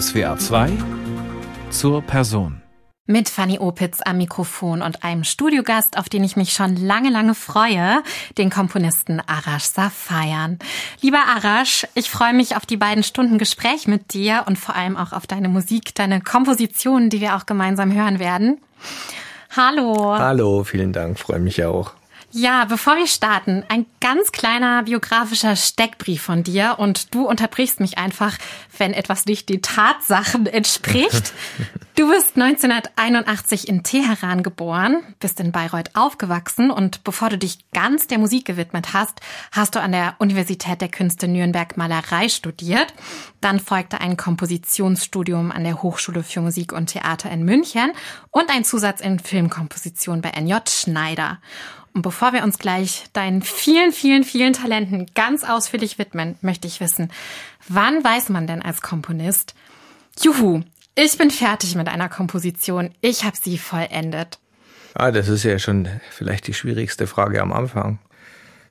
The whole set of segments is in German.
SWA 2 zur Person. Mit Fanny Opitz am Mikrofon und einem Studiogast, auf den ich mich schon lange, lange freue, den Komponisten Arash Safayan. Lieber Arash, ich freue mich auf die beiden Stunden Gespräch mit dir und vor allem auch auf deine Musik, deine Kompositionen, die wir auch gemeinsam hören werden. Hallo. Hallo, vielen Dank, freue mich auch. Ja, bevor wir starten, ein ganz kleiner biografischer Steckbrief von dir und du unterbrichst mich einfach, wenn etwas nicht den Tatsachen entspricht. Du bist 1981 in Teheran geboren, bist in Bayreuth aufgewachsen und bevor du dich ganz der Musik gewidmet hast, hast du an der Universität der Künste Nürnberg Malerei studiert. Dann folgte ein Kompositionsstudium an der Hochschule für Musik und Theater in München und ein Zusatz in Filmkomposition bei NJ Schneider. Und bevor wir uns gleich deinen vielen, vielen, vielen Talenten ganz ausführlich widmen, möchte ich wissen, wann weiß man denn als Komponist, juhu, ich bin fertig mit einer Komposition, ich habe sie vollendet? Ah, das ist ja schon vielleicht die schwierigste Frage am Anfang.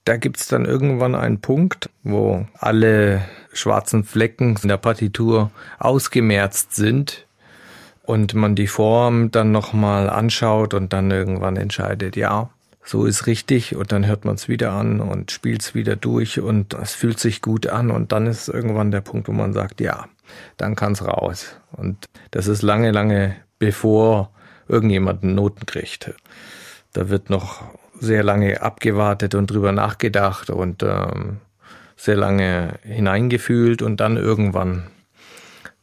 Da gibt's dann irgendwann einen Punkt, wo alle schwarzen Flecken in der Partitur ausgemerzt sind und man die Form dann nochmal anschaut und dann irgendwann entscheidet, ja, so ist richtig und dann hört man es wieder an und spielt es wieder durch und es fühlt sich gut an und dann ist irgendwann der Punkt, wo man sagt, ja, dann kann es raus. Und das ist lange, lange bevor irgendjemand Noten kriegt. Da wird noch sehr lange abgewartet und drüber nachgedacht und ähm, sehr lange hineingefühlt und dann irgendwann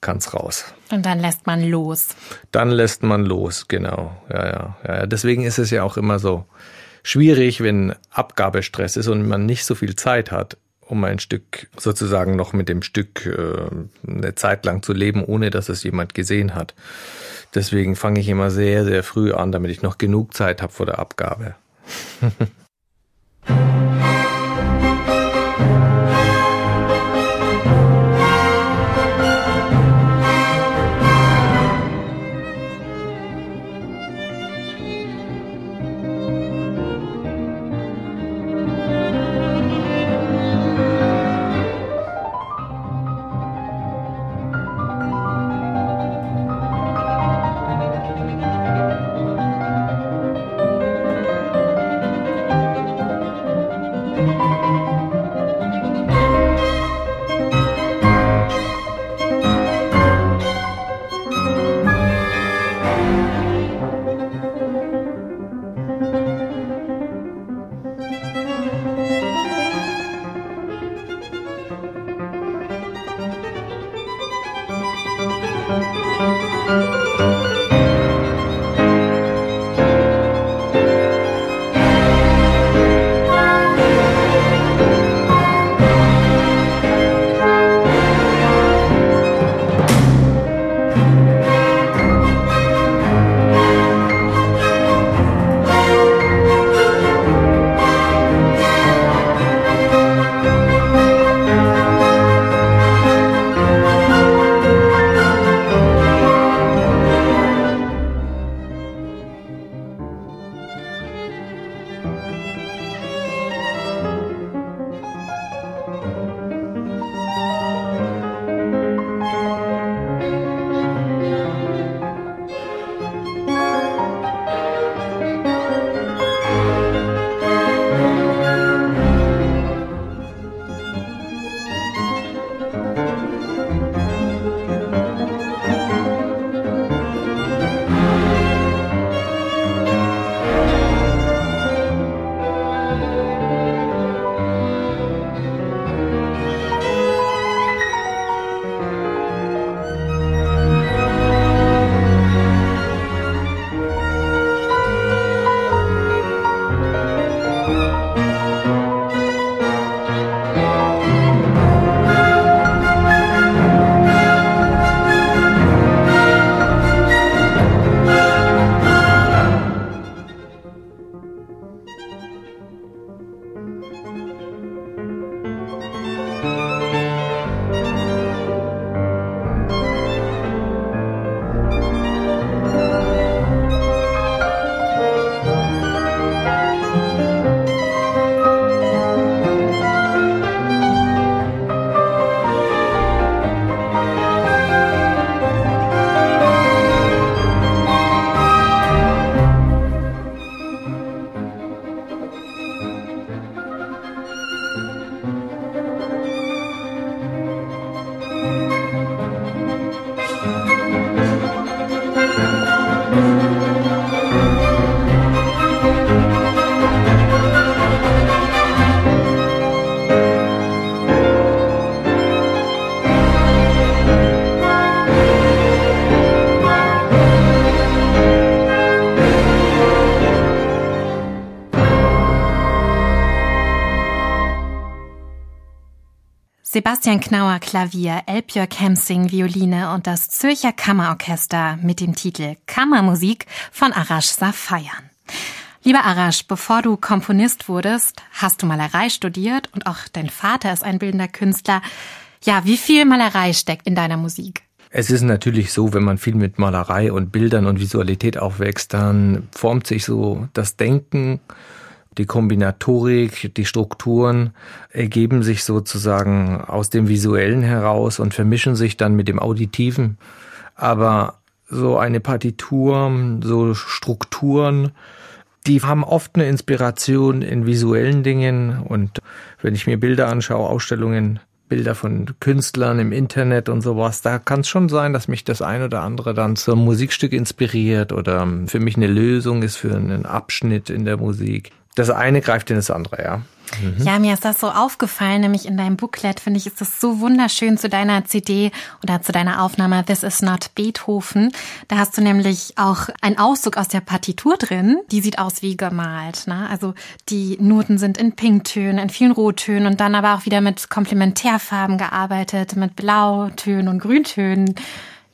kann es raus. Und dann lässt man los. Dann lässt man los, genau. Ja, ja, ja. Deswegen ist es ja auch immer so schwierig, wenn Abgabestress ist und man nicht so viel Zeit hat, um ein Stück sozusagen noch mit dem Stück äh, eine Zeit lang zu leben, ohne dass es jemand gesehen hat. Deswegen fange ich immer sehr, sehr früh an, damit ich noch genug Zeit habe vor der Abgabe. Sebastian Knauer Klavier, Elbjörg Hemsing Violine und das Zürcher Kammerorchester mit dem Titel Kammermusik von Arash Safayern. Lieber Arash, bevor du Komponist wurdest, hast du Malerei studiert und auch dein Vater ist ein bildender Künstler. Ja, wie viel Malerei steckt in deiner Musik? Es ist natürlich so, wenn man viel mit Malerei und Bildern und Visualität aufwächst, dann formt sich so das Denken, die Kombinatorik, die Strukturen ergeben sich sozusagen aus dem Visuellen heraus und vermischen sich dann mit dem Auditiven. Aber so eine Partitur, so Strukturen, die haben oft eine Inspiration in visuellen Dingen und wenn ich mir Bilder anschaue, Ausstellungen, Bilder von Künstlern im Internet und sowas, da kann es schon sein, dass mich das ein oder andere dann zum Musikstück inspiriert oder für mich eine Lösung ist für einen Abschnitt in der Musik. Das eine greift in das andere, ja. Mhm. Ja, mir ist das so aufgefallen, nämlich in deinem Booklet, finde ich, ist das so wunderschön zu deiner CD oder zu deiner Aufnahme This is not Beethoven. Da hast du nämlich auch einen Auszug aus der Partitur drin. Die sieht aus wie gemalt. Ne? Also die Noten sind in Pinktönen, in vielen Rottönen und dann aber auch wieder mit Komplementärfarben gearbeitet, mit Blautönen und Grüntönen.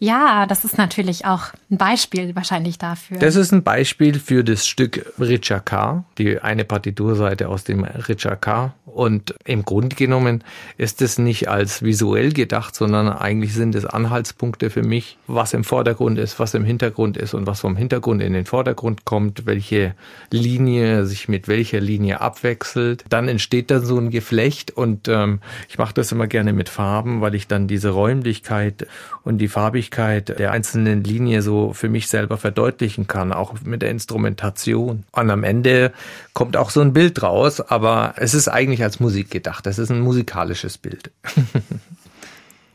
Ja, das ist natürlich auch ein Beispiel wahrscheinlich dafür. Das ist ein Beispiel für das Stück Richard K., die eine Partiturseite aus dem Richard K. Und im Grunde genommen ist es nicht als visuell gedacht, sondern eigentlich sind es Anhaltspunkte für mich, was im Vordergrund ist, was im Hintergrund ist und was vom Hintergrund in den Vordergrund kommt, welche Linie sich mit welcher Linie abwechselt. Dann entsteht dann so ein Geflecht und ähm, ich mache das immer gerne mit Farben, weil ich dann diese Räumlichkeit und die Farbigkeit der einzelnen Linie so für mich selber verdeutlichen kann, auch mit der Instrumentation. Und am Ende kommt auch so ein Bild raus, aber es ist eigentlich als Musik gedacht. Das ist ein musikalisches Bild.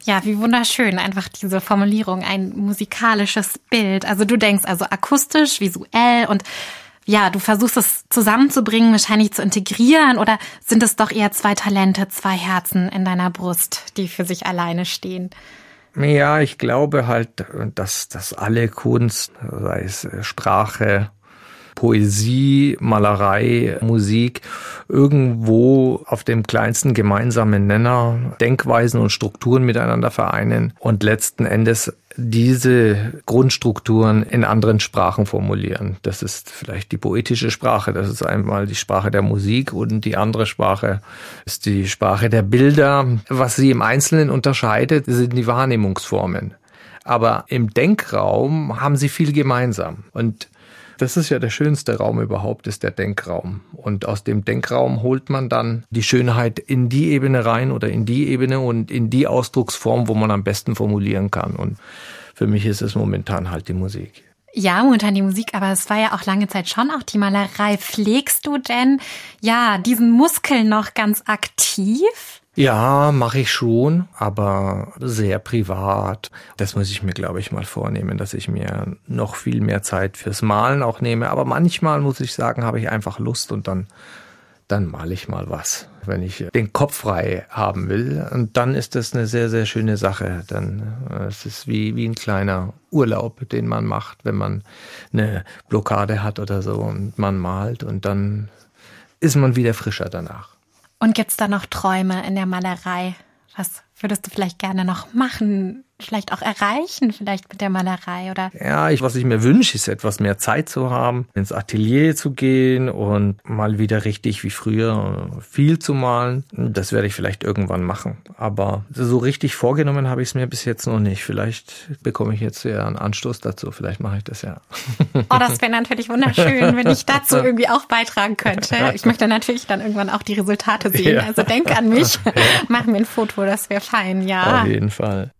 Ja, wie wunderschön, einfach diese Formulierung, ein musikalisches Bild. Also du denkst also akustisch, visuell und ja, du versuchst es zusammenzubringen, wahrscheinlich zu integrieren oder sind es doch eher zwei Talente, zwei Herzen in deiner Brust, die für sich alleine stehen? Ja, ich glaube halt, dass, dass alle Kunst, sei es Sprache, Poesie, Malerei, Musik irgendwo auf dem kleinsten gemeinsamen Nenner Denkweisen und Strukturen miteinander vereinen und letzten Endes diese Grundstrukturen in anderen Sprachen formulieren. Das ist vielleicht die poetische Sprache, das ist einmal die Sprache der Musik und die andere Sprache ist die Sprache der Bilder. Was sie im Einzelnen unterscheidet, sind die Wahrnehmungsformen. Aber im Denkraum haben sie viel gemeinsam. Und das ist ja der schönste Raum überhaupt, ist der Denkraum. Und aus dem Denkraum holt man dann die Schönheit in die Ebene rein oder in die Ebene und in die Ausdrucksform, wo man am besten formulieren kann. Und für mich ist es momentan halt die Musik. Ja, momentan die Musik, aber es war ja auch lange Zeit schon auch die Malerei. Pflegst du denn ja diesen Muskel noch ganz aktiv? Ja, mache ich schon, aber sehr privat. Das muss ich mir, glaube ich, mal vornehmen, dass ich mir noch viel mehr Zeit fürs Malen auch nehme. Aber manchmal muss ich sagen, habe ich einfach Lust und dann dann male ich mal was, wenn ich den Kopf frei haben will. Und dann ist das eine sehr, sehr schöne Sache. Dann äh, es ist wie, wie ein kleiner Urlaub, den man macht, wenn man eine Blockade hat oder so und man malt und dann ist man wieder frischer danach. Und gibt's da noch Träume in der Malerei? Was würdest du vielleicht gerne noch machen? Vielleicht auch erreichen, vielleicht mit der Malerei oder? Ja, ich, was ich mir wünsche, ist etwas mehr Zeit zu haben, ins Atelier zu gehen und mal wieder richtig wie früher viel zu malen. Das werde ich vielleicht irgendwann machen. Aber so richtig vorgenommen habe ich es mir bis jetzt noch nicht. Vielleicht bekomme ich jetzt ja einen Anstoß dazu. Vielleicht mache ich das ja. Oh, das wäre natürlich wunderschön, wenn ich dazu irgendwie auch beitragen könnte. Ich möchte natürlich dann irgendwann auch die Resultate sehen. Ja. Also denk an mich, mach mir ein Foto, das wäre fein, ja. Auf jeden Fall.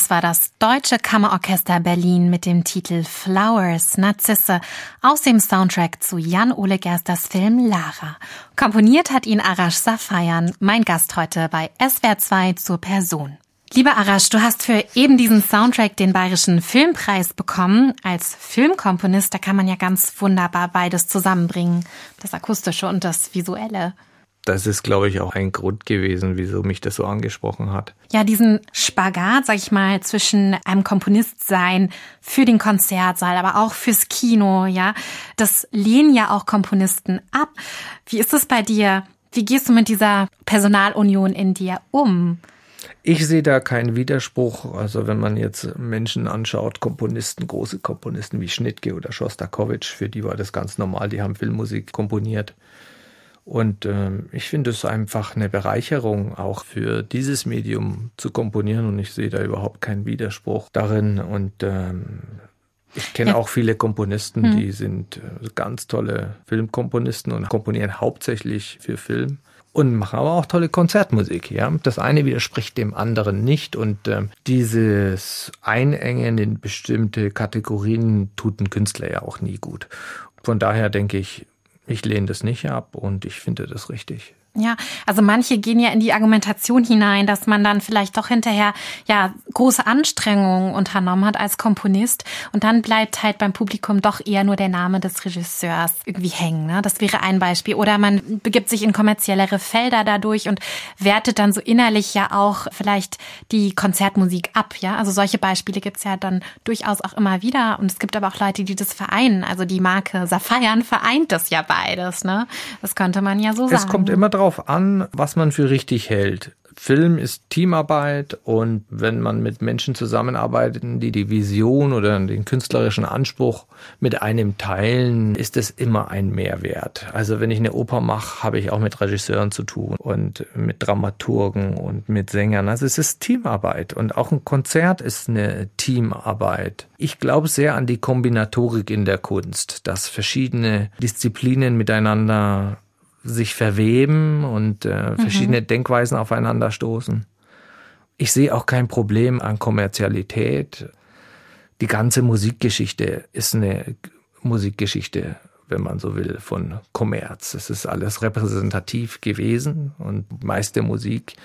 Das war das Deutsche Kammerorchester Berlin mit dem Titel Flowers, Narzisse aus dem Soundtrack zu Jan-Ole Gersters Film Lara. Komponiert hat ihn Arash Safayan, mein Gast heute bei SWR 2 zur Person. Lieber Arash, du hast für eben diesen Soundtrack den Bayerischen Filmpreis bekommen. Als Filmkomponist, da kann man ja ganz wunderbar beides zusammenbringen. Das Akustische und das Visuelle das ist, glaube ich, auch ein Grund gewesen, wieso mich das so angesprochen hat. Ja, diesen Spagat, sag ich mal, zwischen einem Komponist sein für den Konzertsaal, aber auch fürs Kino, ja, das lehnen ja auch Komponisten ab. Wie ist es bei dir? Wie gehst du mit dieser Personalunion in dir um? Ich sehe da keinen Widerspruch. Also wenn man jetzt Menschen anschaut, Komponisten, große Komponisten wie Schnittke oder Schostakowitsch, für die war das ganz normal, die haben Filmmusik komponiert. Und ähm, ich finde es einfach eine Bereicherung, auch für dieses Medium zu komponieren. Und ich sehe da überhaupt keinen Widerspruch darin. Und ähm, ich kenne ja. auch viele Komponisten, hm. die sind äh, ganz tolle Filmkomponisten und komponieren hauptsächlich für Film und machen aber auch tolle Konzertmusik. Ja, das eine widerspricht dem anderen nicht und äh, dieses Einengen in bestimmte Kategorien tut ein Künstler ja auch nie gut. Von daher denke ich, ich lehne das nicht ab und ich finde das richtig. Ja, also manche gehen ja in die Argumentation hinein, dass man dann vielleicht doch hinterher ja große Anstrengungen unternommen hat als Komponist und dann bleibt halt beim Publikum doch eher nur der Name des Regisseurs irgendwie hängen. Ne? Das wäre ein Beispiel. Oder man begibt sich in kommerziellere Felder dadurch und wertet dann so innerlich ja auch vielleicht die Konzertmusik ab. Ja, also solche Beispiele gibt's ja dann durchaus auch immer wieder. Und es gibt aber auch Leute, die das vereinen. Also die Marke Safayern vereint das ja beides. Ne? Das könnte man ja so sagen. Es kommt immer drauf an, was man für richtig hält. Film ist Teamarbeit und wenn man mit Menschen zusammenarbeitet, die die Vision oder den künstlerischen Anspruch mit einem teilen, ist es immer ein Mehrwert. Also wenn ich eine Oper mache, habe ich auch mit Regisseuren zu tun und mit Dramaturgen und mit Sängern. Also es ist Teamarbeit und auch ein Konzert ist eine Teamarbeit. Ich glaube sehr an die Kombinatorik in der Kunst, dass verschiedene Disziplinen miteinander sich verweben und äh, verschiedene mhm. Denkweisen aufeinander stoßen. Ich sehe auch kein Problem an Kommerzialität. Die ganze Musikgeschichte ist eine Musikgeschichte, wenn man so will, von Kommerz. Es ist alles repräsentativ gewesen und meiste Musik.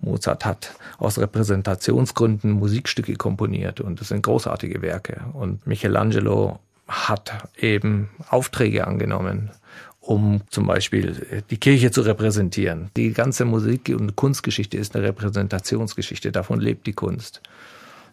Mozart hat aus Repräsentationsgründen Musikstücke komponiert und das sind großartige Werke. Und Michelangelo hat eben Aufträge angenommen um zum Beispiel die Kirche zu repräsentieren. Die ganze Musik- und Kunstgeschichte ist eine Repräsentationsgeschichte. Davon lebt die Kunst.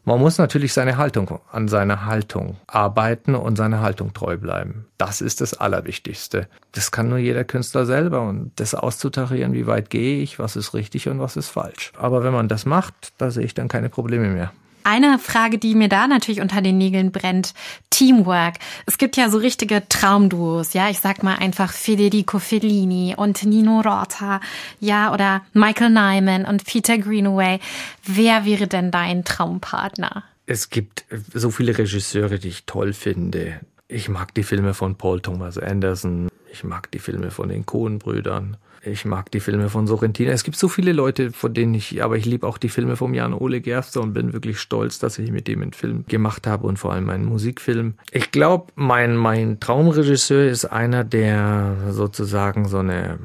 Man muss natürlich seine Haltung, an seiner Haltung arbeiten und seiner Haltung treu bleiben. Das ist das Allerwichtigste. Das kann nur jeder Künstler selber und das auszutarieren, wie weit gehe ich, was ist richtig und was ist falsch. Aber wenn man das macht, da sehe ich dann keine Probleme mehr. Eine Frage, die mir da natürlich unter den Nägeln brennt, Teamwork. Es gibt ja so richtige Traumduos, ja, ich sag mal einfach Federico Fellini und Nino Rota, ja, oder Michael Nyman und Peter Greenaway. Wer wäre denn dein Traumpartner? Es gibt so viele Regisseure, die ich toll finde. Ich mag die Filme von Paul Thomas Anderson. Ich mag die Filme von den Coen-Brüdern. Ich mag die Filme von Sorrentino. Es gibt so viele Leute, von denen ich, aber ich liebe auch die Filme von Jan Ole Gerster und bin wirklich stolz, dass ich mit dem einen Film gemacht habe und vor allem einen Musikfilm. Ich glaube, mein, mein Traumregisseur ist einer, der sozusagen so eine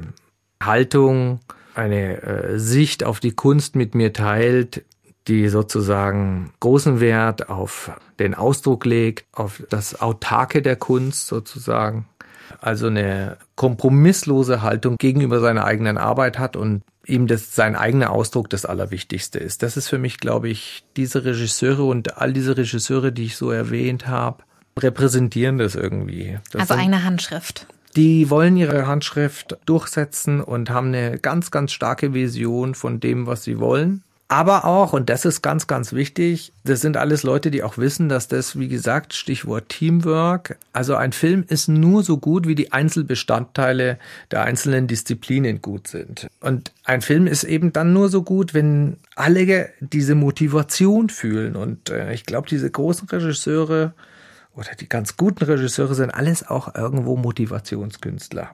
Haltung, eine äh, Sicht auf die Kunst mit mir teilt, die sozusagen großen Wert auf den Ausdruck legt, auf das Autarke der Kunst sozusagen also eine kompromisslose Haltung gegenüber seiner eigenen Arbeit hat und ihm das sein eigener Ausdruck das Allerwichtigste ist. Das ist für mich, glaube ich, diese Regisseure und all diese Regisseure, die ich so erwähnt habe, repräsentieren das irgendwie. Das also eigene Handschrift. Die wollen ihre Handschrift durchsetzen und haben eine ganz, ganz starke Vision von dem, was sie wollen. Aber auch, und das ist ganz, ganz wichtig, das sind alles Leute, die auch wissen, dass das, wie gesagt, Stichwort Teamwork, also ein Film ist nur so gut, wie die Einzelbestandteile der einzelnen Disziplinen gut sind. Und ein Film ist eben dann nur so gut, wenn alle diese Motivation fühlen. Und äh, ich glaube, diese großen Regisseure oder die ganz guten Regisseure sind alles auch irgendwo Motivationskünstler.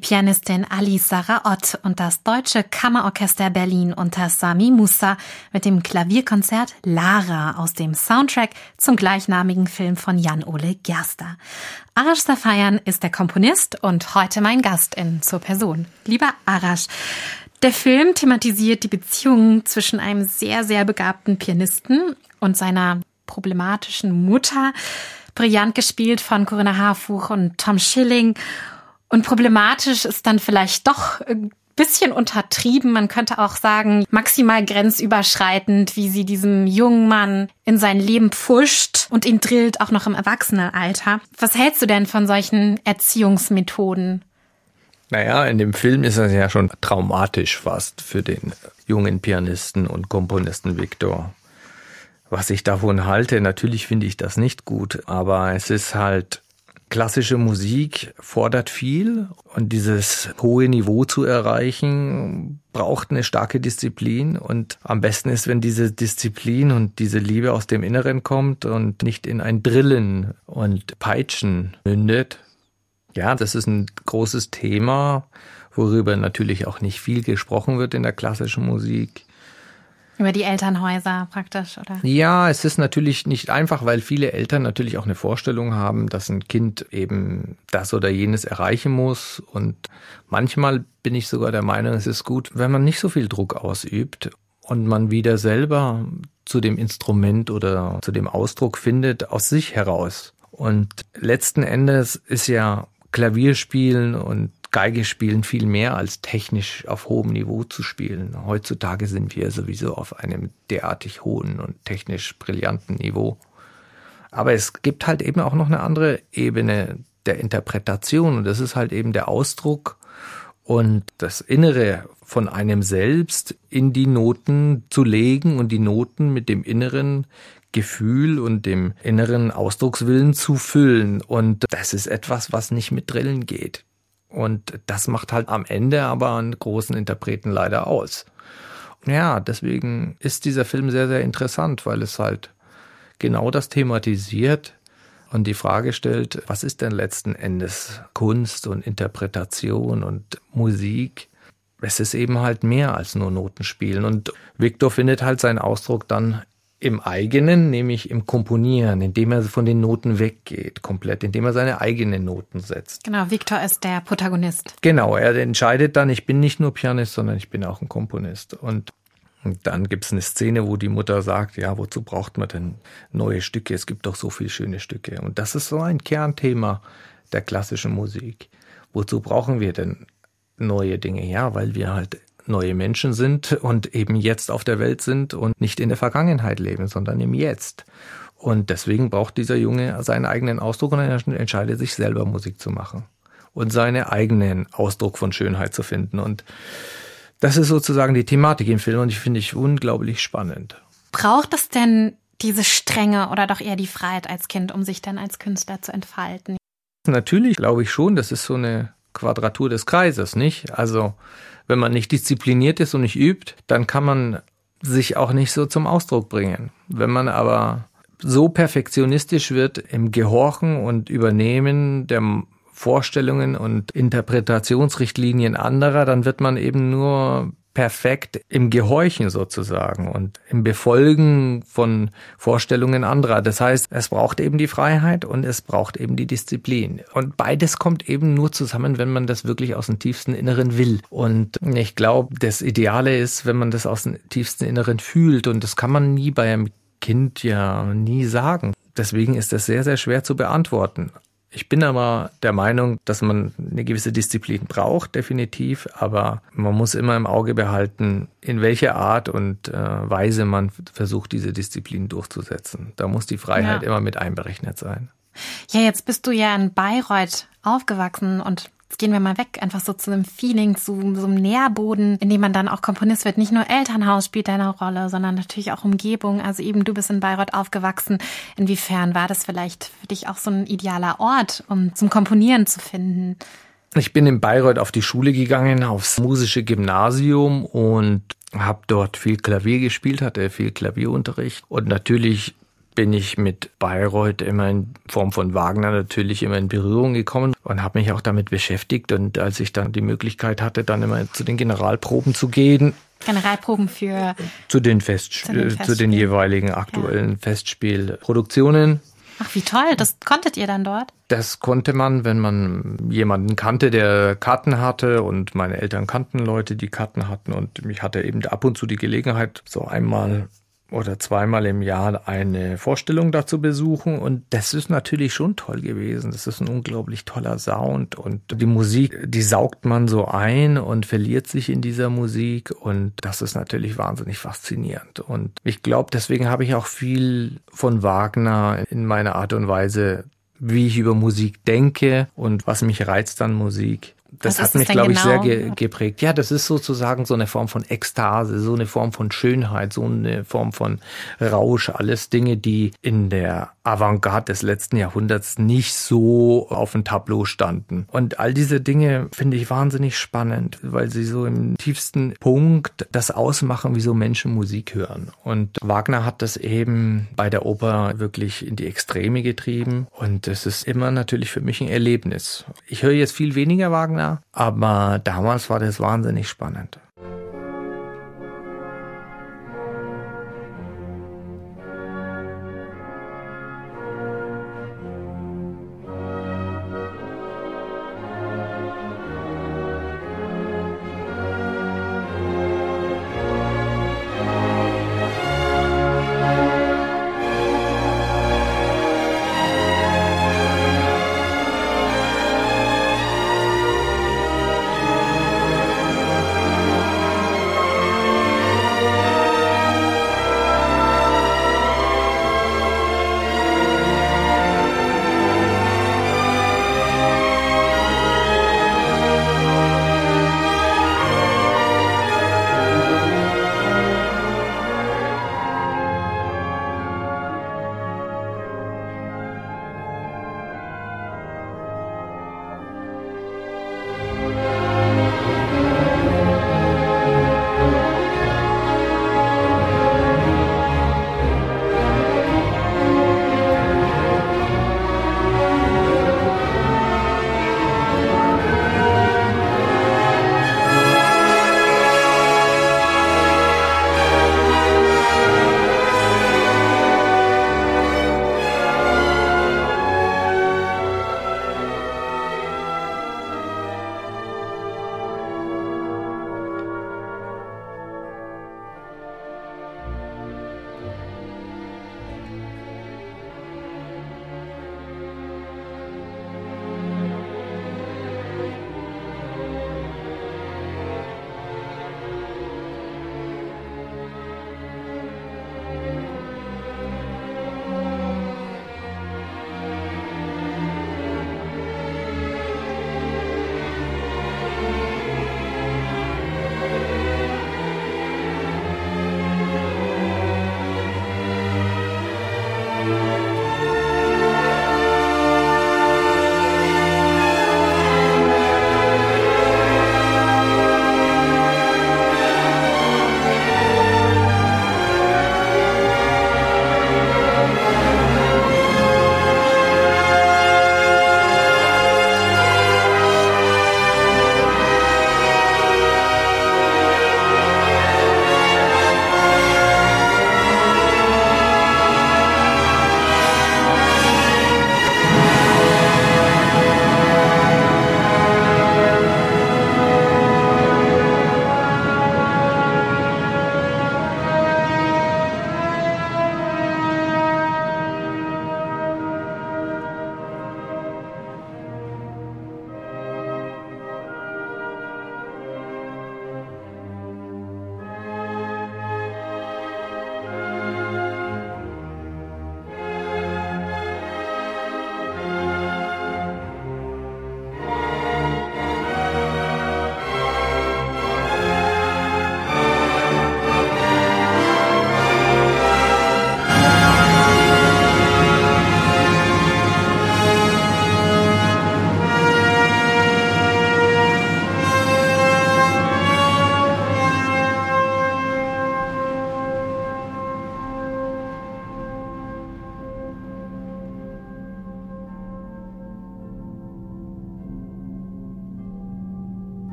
Pianistin Alice Saraot und das Deutsche Kammerorchester Berlin unter Sami Musa mit dem Klavierkonzert Lara aus dem Soundtrack zum gleichnamigen Film von Jan-Ole Gerster. Arash Safayan ist der Komponist und heute mein Gast in Zur Person. Lieber Arash, der Film thematisiert die Beziehung zwischen einem sehr, sehr begabten Pianisten und seiner problematischen Mutter, brillant gespielt von Corinna Harfuch und Tom Schilling. Und problematisch ist dann vielleicht doch ein bisschen untertrieben. Man könnte auch sagen, maximal grenzüberschreitend, wie sie diesem jungen Mann in sein Leben pfuscht und ihn drillt, auch noch im Erwachsenenalter. Was hältst du denn von solchen Erziehungsmethoden? Naja, in dem Film ist das ja schon traumatisch fast für den jungen Pianisten und Komponisten Viktor. Was ich davon halte, natürlich finde ich das nicht gut, aber es ist halt Klassische Musik fordert viel und dieses hohe Niveau zu erreichen braucht eine starke Disziplin und am besten ist, wenn diese Disziplin und diese Liebe aus dem Inneren kommt und nicht in ein Drillen und Peitschen mündet. Ja, das ist ein großes Thema, worüber natürlich auch nicht viel gesprochen wird in der klassischen Musik. Über die Elternhäuser praktisch, oder? Ja, es ist natürlich nicht einfach, weil viele Eltern natürlich auch eine Vorstellung haben, dass ein Kind eben das oder jenes erreichen muss. Und manchmal bin ich sogar der Meinung, es ist gut, wenn man nicht so viel Druck ausübt und man wieder selber zu dem Instrument oder zu dem Ausdruck findet aus sich heraus. Und letzten Endes ist ja Klavierspielen und Geige spielen viel mehr als technisch auf hohem Niveau zu spielen. Heutzutage sind wir sowieso auf einem derartig hohen und technisch brillanten Niveau. Aber es gibt halt eben auch noch eine andere Ebene der Interpretation und das ist halt eben der Ausdruck und das Innere von einem selbst in die Noten zu legen und die Noten mit dem inneren Gefühl und dem inneren Ausdruckswillen zu füllen. Und das ist etwas, was nicht mit Drillen geht. Und das macht halt am Ende aber einen großen Interpreten leider aus. Ja, deswegen ist dieser Film sehr, sehr interessant, weil es halt genau das thematisiert und die Frage stellt, was ist denn letzten Endes Kunst und Interpretation und Musik? Es ist eben halt mehr als nur Notenspielen. Und Victor findet halt seinen Ausdruck dann im eigenen, nämlich im Komponieren, indem er von den Noten weggeht, komplett, indem er seine eigenen Noten setzt. Genau, Victor ist der Protagonist. Genau, er entscheidet dann, ich bin nicht nur Pianist, sondern ich bin auch ein Komponist. Und dann gibt's eine Szene, wo die Mutter sagt, ja, wozu braucht man denn neue Stücke? Es gibt doch so viele schöne Stücke. Und das ist so ein Kernthema der klassischen Musik. Wozu brauchen wir denn neue Dinge? Ja, weil wir halt neue Menschen sind und eben jetzt auf der Welt sind und nicht in der Vergangenheit leben, sondern im Jetzt. Und deswegen braucht dieser Junge seinen eigenen Ausdruck und er entscheidet sich selber Musik zu machen und seinen eigenen Ausdruck von Schönheit zu finden. Und das ist sozusagen die Thematik im Film und ich finde ich unglaublich spannend. Braucht es denn diese Strenge oder doch eher die Freiheit als Kind, um sich dann als Künstler zu entfalten? Natürlich glaube ich schon, das ist so eine Quadratur des Kreises, nicht? Also wenn man nicht diszipliniert ist und nicht übt, dann kann man sich auch nicht so zum Ausdruck bringen. Wenn man aber so perfektionistisch wird im Gehorchen und Übernehmen der Vorstellungen und Interpretationsrichtlinien anderer, dann wird man eben nur perfekt im Gehorchen sozusagen und im Befolgen von Vorstellungen anderer. Das heißt, es braucht eben die Freiheit und es braucht eben die Disziplin. Und beides kommt eben nur zusammen, wenn man das wirklich aus dem tiefsten Inneren will. Und ich glaube, das Ideale ist, wenn man das aus dem tiefsten Inneren fühlt. Und das kann man nie bei einem Kind ja nie sagen. Deswegen ist das sehr, sehr schwer zu beantworten. Ich bin aber der Meinung, dass man eine gewisse Disziplin braucht, definitiv, aber man muss immer im Auge behalten, in welcher Art und äh, Weise man versucht, diese Disziplin durchzusetzen. Da muss die Freiheit ja. immer mit einberechnet sein. Ja, jetzt bist du ja in Bayreuth aufgewachsen und Jetzt gehen wir mal weg, einfach so zu einem Feeling, zu so einem Nährboden, in dem man dann auch Komponist wird. Nicht nur Elternhaus spielt eine Rolle, sondern natürlich auch Umgebung. Also eben du bist in Bayreuth aufgewachsen. Inwiefern war das vielleicht für dich auch so ein idealer Ort, um zum Komponieren zu finden? Ich bin in Bayreuth auf die Schule gegangen, aufs musische Gymnasium und habe dort viel Klavier gespielt, hatte viel Klavierunterricht und natürlich bin ich mit Bayreuth immer in Form von Wagner natürlich immer in Berührung gekommen und habe mich auch damit beschäftigt. Und als ich dann die Möglichkeit hatte, dann immer zu den Generalproben zu gehen, Generalproben für zu den, Fest zu den, zu den jeweiligen aktuellen ja. Festspielproduktionen. Ach, wie toll. Das konntet ihr dann dort? Das konnte man, wenn man jemanden kannte, der Karten hatte und meine Eltern kannten Leute, die Karten hatten und ich hatte eben ab und zu die Gelegenheit, so einmal oder zweimal im Jahr eine Vorstellung dazu besuchen. Und das ist natürlich schon toll gewesen. Das ist ein unglaublich toller Sound. Und die Musik, die saugt man so ein und verliert sich in dieser Musik. Und das ist natürlich wahnsinnig faszinierend. Und ich glaube, deswegen habe ich auch viel von Wagner in meiner Art und Weise, wie ich über Musik denke und was mich reizt an Musik das hat mich, glaube ich, genau? sehr ge geprägt. Ja, das ist sozusagen so eine Form von Ekstase, so eine Form von Schönheit, so eine Form von Rausch, alles Dinge, die in der Avantgarde des letzten Jahrhunderts nicht so auf dem Tableau standen. Und all diese Dinge finde ich wahnsinnig spannend, weil sie so im tiefsten Punkt das ausmachen, wie so Menschen Musik hören. Und Wagner hat das eben bei der Oper wirklich in die Extreme getrieben. Und es ist immer natürlich für mich ein Erlebnis. Ich höre jetzt viel weniger Wagner, aber damals war das wahnsinnig spannend.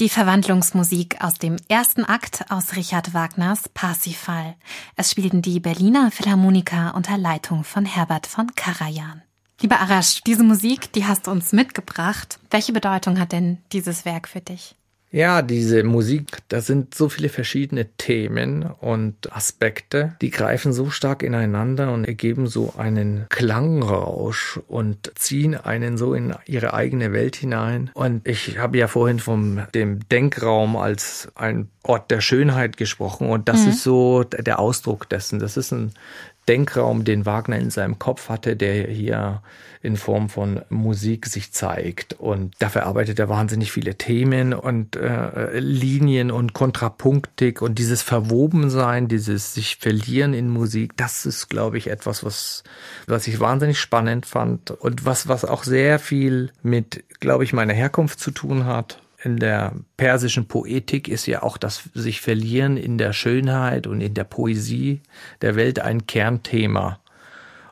Die Verwandlungsmusik aus dem ersten Akt aus Richard Wagners Parsifal. Es spielten die Berliner Philharmoniker unter Leitung von Herbert von Karajan. Lieber Arash, diese Musik, die hast du uns mitgebracht. Welche Bedeutung hat denn dieses Werk für dich? Ja, diese Musik, da sind so viele verschiedene Themen und Aspekte, die greifen so stark ineinander und ergeben so einen Klangrausch und ziehen einen so in ihre eigene Welt hinein. Und ich habe ja vorhin vom dem Denkraum als ein Ort der Schönheit gesprochen und das mhm. ist so der Ausdruck dessen. Das ist ein Denkraum, den Wagner in seinem Kopf hatte, der hier in Form von Musik sich zeigt. Und da verarbeitet er wahnsinnig viele Themen und äh, Linien und Kontrapunktik und dieses Verwobensein, dieses sich verlieren in Musik, das ist, glaube ich, etwas, was, was ich wahnsinnig spannend fand und was, was auch sehr viel mit, glaube ich, meiner Herkunft zu tun hat in der persischen Poetik ist ja auch das sich verlieren in der Schönheit und in der Poesie der Welt ein Kernthema.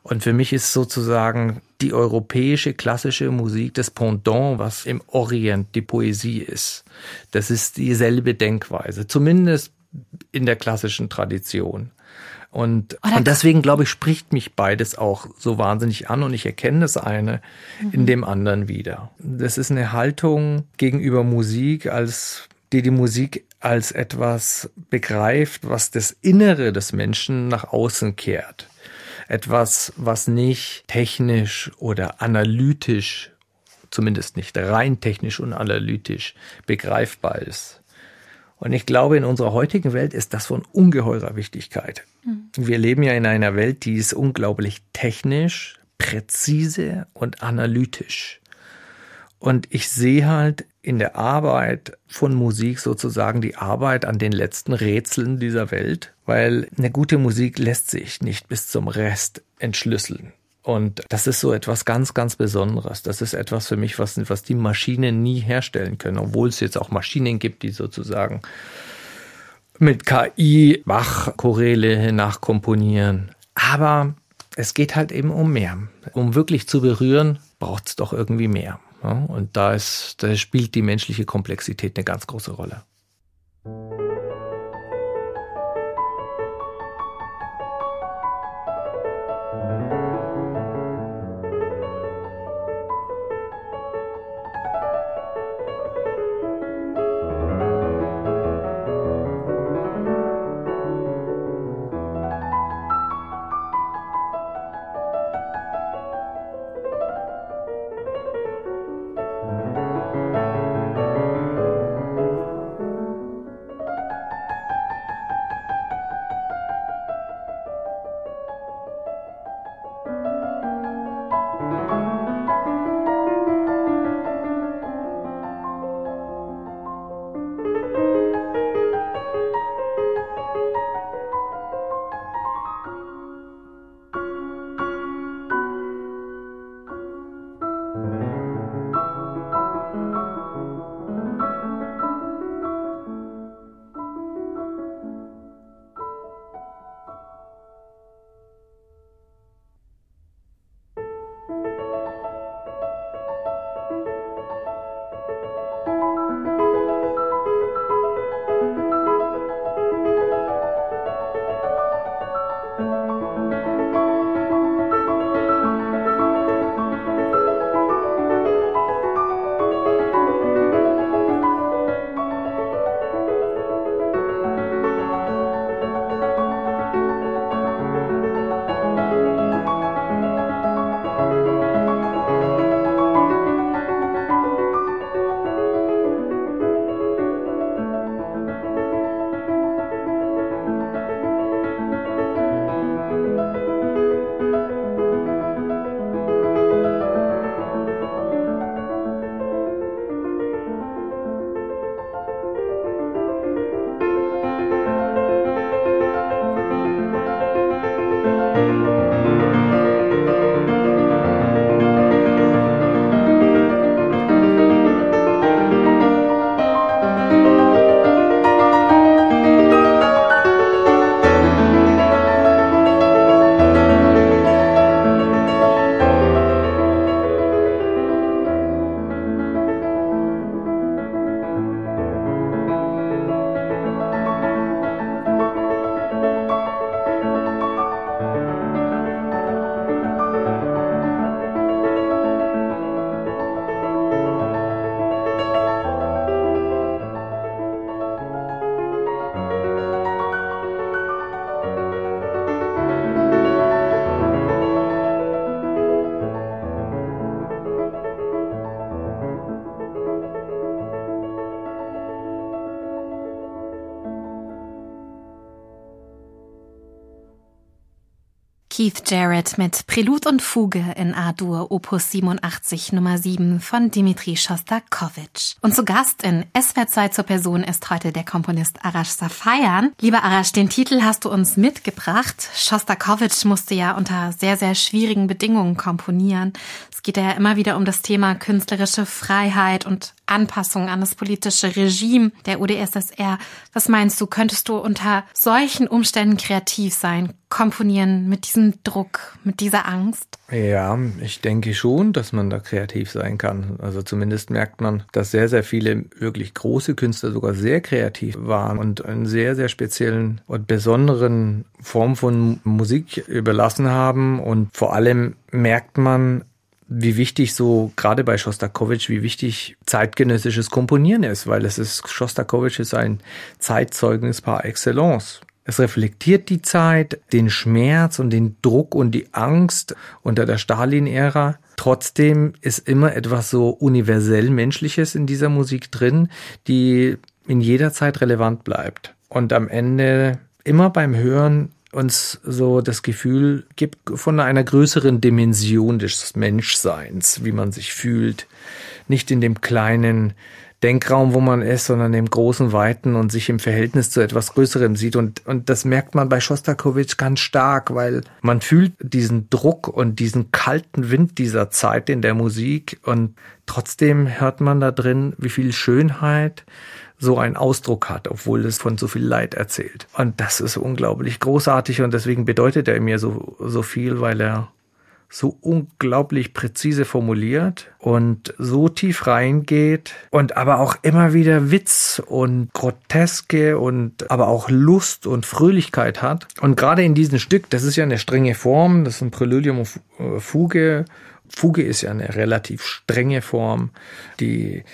Und für mich ist sozusagen die europäische klassische Musik das Pendant, was im Orient die Poesie ist. Das ist dieselbe Denkweise, zumindest in der klassischen Tradition. Und, und deswegen, glaube ich, spricht mich beides auch so wahnsinnig an und ich erkenne das eine mhm. in dem anderen wieder. Das ist eine Haltung gegenüber Musik, als die die Musik als etwas begreift, was das Innere des Menschen nach außen kehrt. Etwas, was nicht technisch oder analytisch, zumindest nicht rein technisch und analytisch begreifbar ist. Und ich glaube, in unserer heutigen Welt ist das von ungeheurer Wichtigkeit. Mhm. Wir leben ja in einer Welt, die ist unglaublich technisch, präzise und analytisch. Und ich sehe halt in der Arbeit von Musik sozusagen die Arbeit an den letzten Rätseln dieser Welt, weil eine gute Musik lässt sich nicht bis zum Rest entschlüsseln. Und das ist so etwas ganz, ganz Besonderes. Das ist etwas für mich, was, was die Maschinen nie herstellen können, obwohl es jetzt auch Maschinen gibt, die sozusagen mit KI Bach-Choräle nachkomponieren. Aber es geht halt eben um mehr. Um wirklich zu berühren, braucht es doch irgendwie mehr. Und da, ist, da spielt die menschliche Komplexität eine ganz große Rolle. Keith Jarrett mit Prälud und Fuge in A-Dur Opus 87 Nummer 7 von Dimitri Schostakowitsch. Und zu Gast in SWR zur Person ist heute der Komponist Arash Safayan. Lieber Arash, den Titel hast du uns mitgebracht. Schostakowitsch musste ja unter sehr, sehr schwierigen Bedingungen komponieren. Es geht ja immer wieder um das Thema künstlerische Freiheit und Anpassung an das politische Regime der UdSSR. Was meinst du, könntest du unter solchen Umständen kreativ sein, komponieren mit diesem Druck, mit dieser Angst? Ja, ich denke schon, dass man da kreativ sein kann. Also zumindest merkt man, dass sehr, sehr viele wirklich große Künstler sogar sehr kreativ waren und einen sehr, sehr speziellen und besonderen Form von Musik überlassen haben. Und vor allem merkt man, wie wichtig so, gerade bei Schostakowitsch, wie wichtig zeitgenössisches Komponieren ist, weil es ist, Schostakowitsch ist ein Zeitzeugnis par excellence. Es reflektiert die Zeit, den Schmerz und den Druck und die Angst unter der Stalin-Ära. Trotzdem ist immer etwas so universell Menschliches in dieser Musik drin, die in jeder Zeit relevant bleibt. Und am Ende immer beim Hören uns so das Gefühl gibt von einer größeren Dimension des Menschseins, wie man sich fühlt. Nicht in dem kleinen Denkraum, wo man ist, sondern im großen, weiten und sich im Verhältnis zu etwas Größerem sieht. Und, und das merkt man bei Schostakowitsch ganz stark, weil man fühlt diesen Druck und diesen kalten Wind dieser Zeit in der Musik und trotzdem hört man da drin, wie viel Schönheit, so einen Ausdruck hat, obwohl es von so viel Leid erzählt. Und das ist unglaublich großartig und deswegen bedeutet er mir so, so viel, weil er so unglaublich präzise formuliert und so tief reingeht und aber auch immer wieder Witz und Groteske und aber auch Lust und Fröhlichkeit hat. Und gerade in diesem Stück, das ist ja eine strenge Form, das ist ein Präludium und Fuge. Fuge ist ja eine relativ strenge Form, die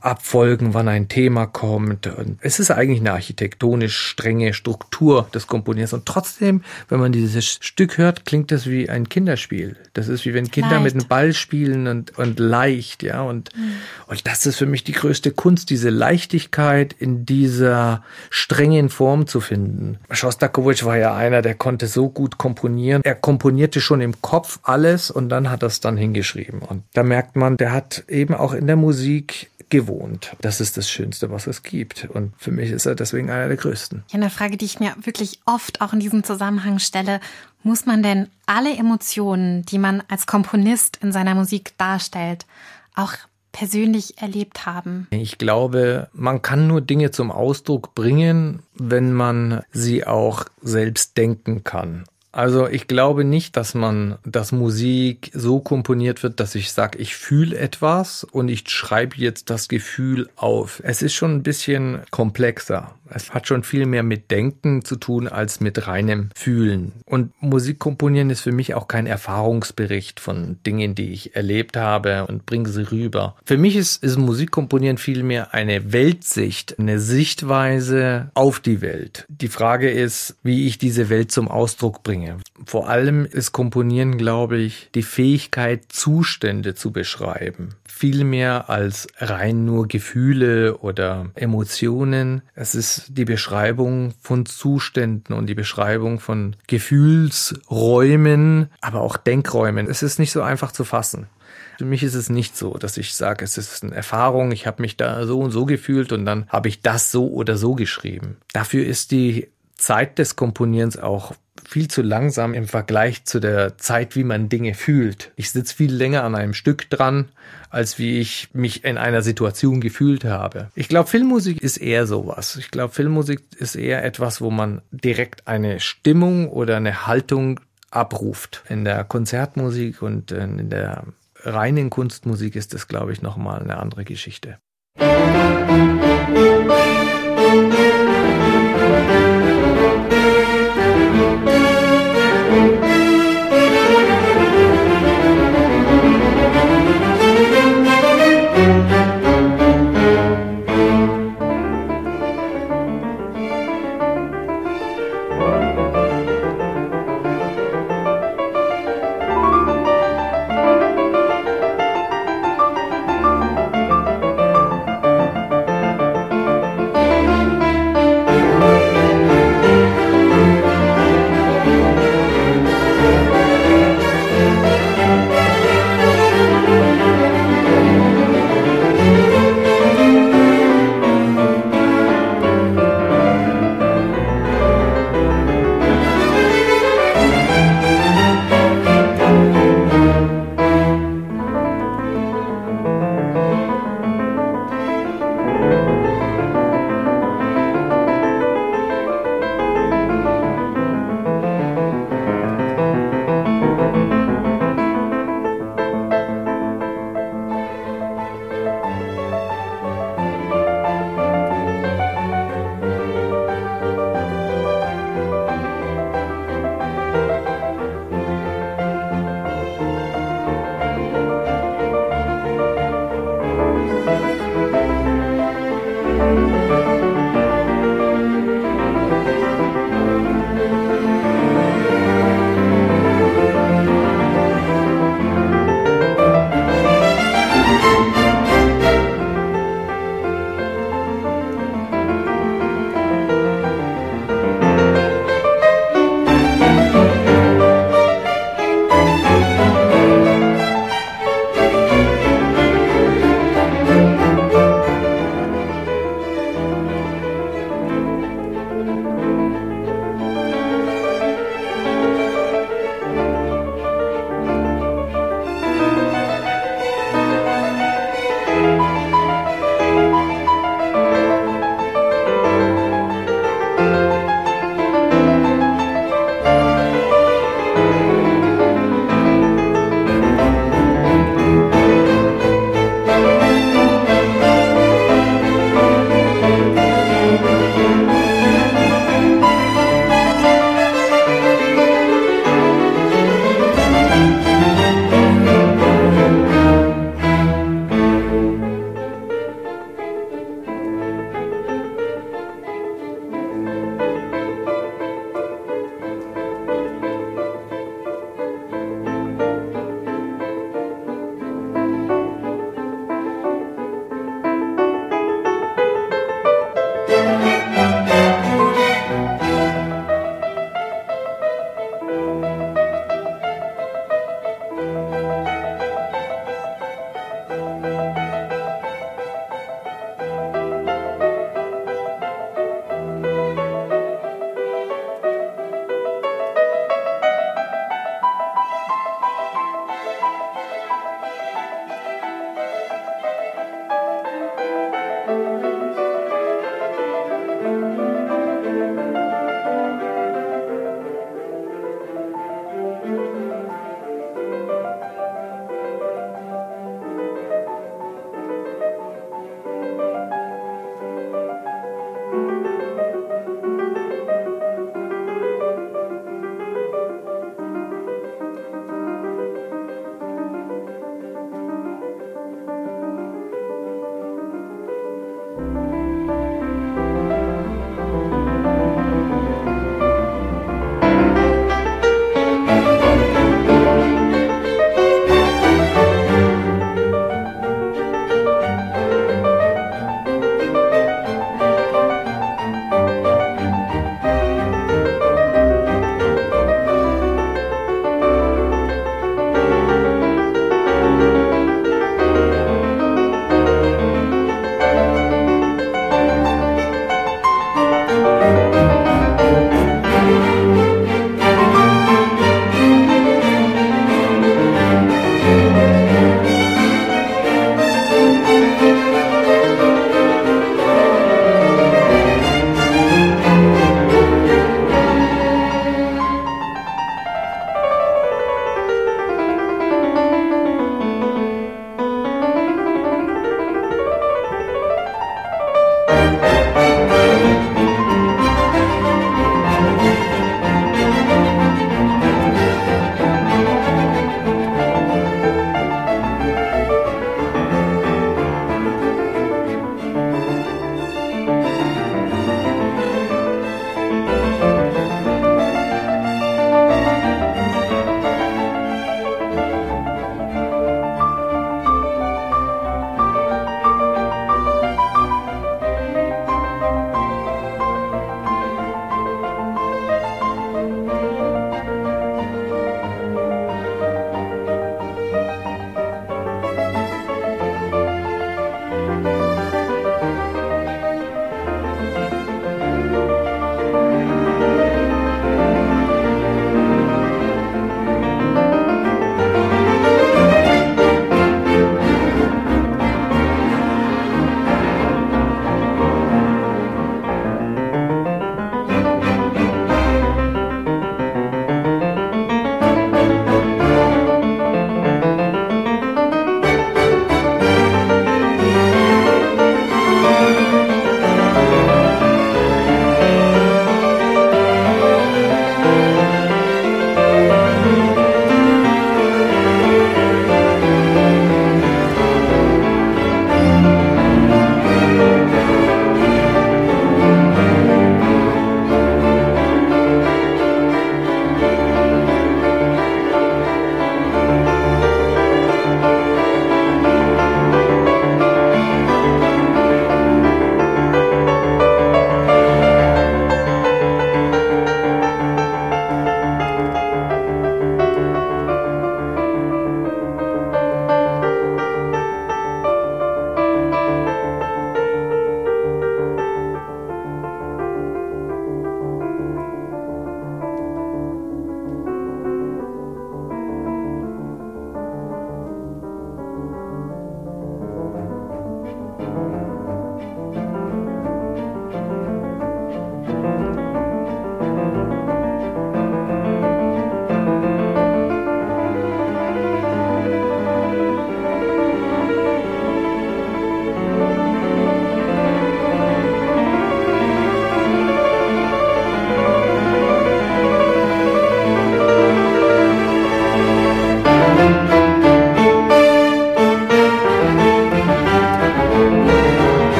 abfolgen, wann ein Thema kommt. Und es ist eigentlich eine architektonisch strenge Struktur des Komponierens. Und trotzdem, wenn man dieses Stück hört, klingt das wie ein Kinderspiel. Das ist wie wenn Kinder leicht. mit einem Ball spielen und, und leicht, ja. Und, mhm. und das ist für mich die größte Kunst, diese Leichtigkeit in dieser strengen Form zu finden. Schostakowitsch war ja einer, der konnte so gut komponieren. Er komponierte schon im Kopf alles und dann hat er es dann hingeschrieben. Und da merkt man, der hat eben auch in der Musik gewohnt. Das ist das Schönste, was es gibt. Und für mich ist er deswegen einer der größten. Ja, eine Frage, die ich mir wirklich oft auch in diesem Zusammenhang stelle. Muss man denn alle Emotionen, die man als Komponist in seiner Musik darstellt, auch persönlich erlebt haben? Ich glaube, man kann nur Dinge zum Ausdruck bringen, wenn man sie auch selbst denken kann. Also ich glaube nicht, dass man, dass Musik so komponiert wird, dass ich sage, ich fühle etwas und ich schreibe jetzt das Gefühl auf. Es ist schon ein bisschen komplexer. Es hat schon viel mehr mit Denken zu tun als mit reinem Fühlen. Und Musik komponieren ist für mich auch kein Erfahrungsbericht von Dingen, die ich erlebt habe und bringe sie rüber. Für mich ist, ist Musik komponieren vielmehr eine Weltsicht, eine Sichtweise auf die Welt. Die Frage ist, wie ich diese Welt zum Ausdruck bringe. Vor allem ist Komponieren, glaube ich, die Fähigkeit, Zustände zu beschreiben. Viel mehr als rein nur Gefühle oder Emotionen. Es ist die Beschreibung von Zuständen und die Beschreibung von Gefühlsräumen, aber auch Denkräumen. Es ist nicht so einfach zu fassen. Für mich ist es nicht so, dass ich sage, es ist eine Erfahrung, ich habe mich da so und so gefühlt und dann habe ich das so oder so geschrieben. Dafür ist die Zeit des Komponierens auch viel zu langsam im Vergleich zu der Zeit, wie man Dinge fühlt. Ich sitze viel länger an einem Stück dran, als wie ich mich in einer Situation gefühlt habe. Ich glaube, Filmmusik ist eher sowas. Ich glaube, Filmmusik ist eher etwas, wo man direkt eine Stimmung oder eine Haltung abruft. In der Konzertmusik und in der reinen Kunstmusik ist das, glaube ich, nochmal eine andere Geschichte. Musik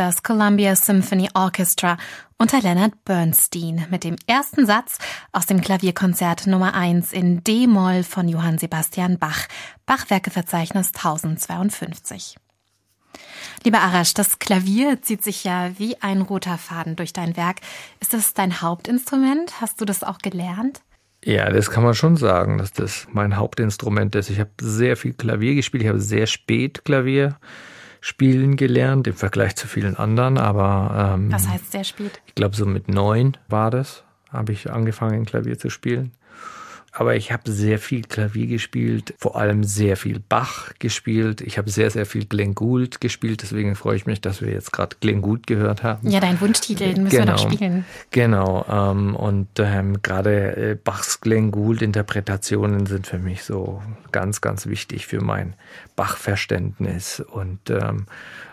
das Columbia Symphony Orchestra unter Leonard Bernstein mit dem ersten Satz aus dem Klavierkonzert Nummer 1 in D-Moll von Johann Sebastian Bach, Bachwerkeverzeichnis 1052. Lieber Arash, das Klavier zieht sich ja wie ein roter Faden durch dein Werk. Ist das dein Hauptinstrument? Hast du das auch gelernt? Ja, das kann man schon sagen, dass das mein Hauptinstrument ist. Ich habe sehr viel Klavier gespielt. Ich habe sehr spät Klavier spielen gelernt im Vergleich zu vielen anderen. Aber ähm, was heißt sehr spät? Ich glaube so mit neun war das, habe ich angefangen Klavier zu spielen. Aber ich habe sehr viel Klavier gespielt, vor allem sehr viel Bach gespielt. Ich habe sehr, sehr viel Glenn Gould gespielt. Deswegen freue ich mich, dass wir jetzt gerade Glenn Gould gehört haben. Ja, dein Wunschtitel, den müssen genau, wir noch spielen. Genau. Ähm, und ähm, gerade äh, Bachs Glenn Gould-Interpretationen sind für mich so ganz, ganz wichtig für mein Bach-Verständnis. Und ähm,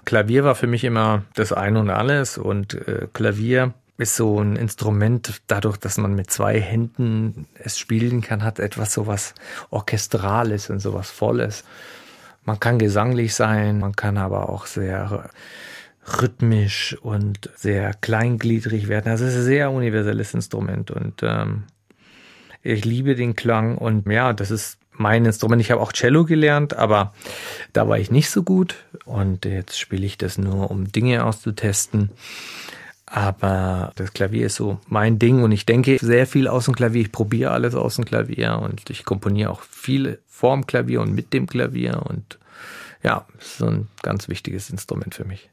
Klavier war für mich immer das Ein und Alles. Und äh, Klavier ist so ein Instrument, dadurch, dass man mit zwei Händen es spielen kann, hat etwas so was Orchestrales und so was Volles. Man kann gesanglich sein, man kann aber auch sehr rhythmisch und sehr kleingliedrig werden. Das ist ein sehr universelles Instrument und ähm, ich liebe den Klang und ja, das ist mein Instrument. Ich habe auch Cello gelernt, aber da war ich nicht so gut und jetzt spiele ich das nur, um Dinge auszutesten. Aber das Klavier ist so mein Ding und ich denke sehr viel aus dem Klavier. Ich probiere alles aus dem Klavier und ich komponiere auch viel vorm Klavier und mit dem Klavier und ja, ist so ein ganz wichtiges Instrument für mich.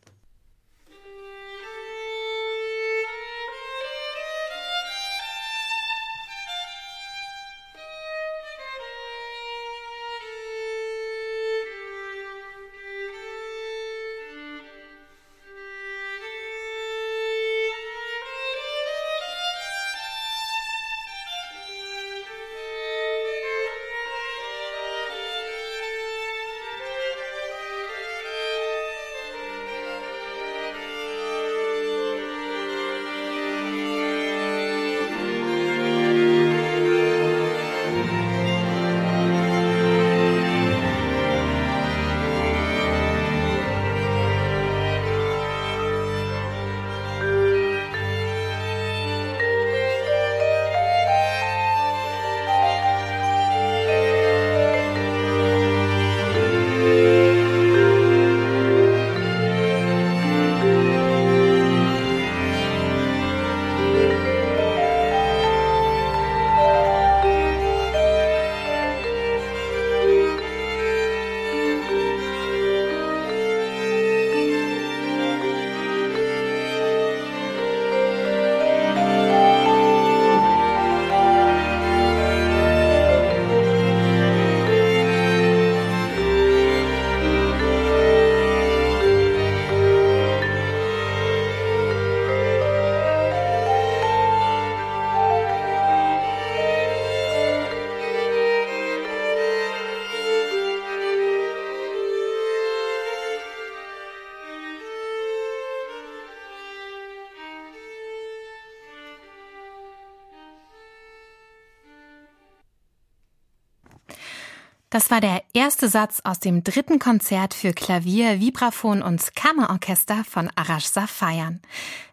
Das war der erste Satz aus dem dritten Konzert für Klavier, Vibraphon und Kammerorchester von Arash Safayan.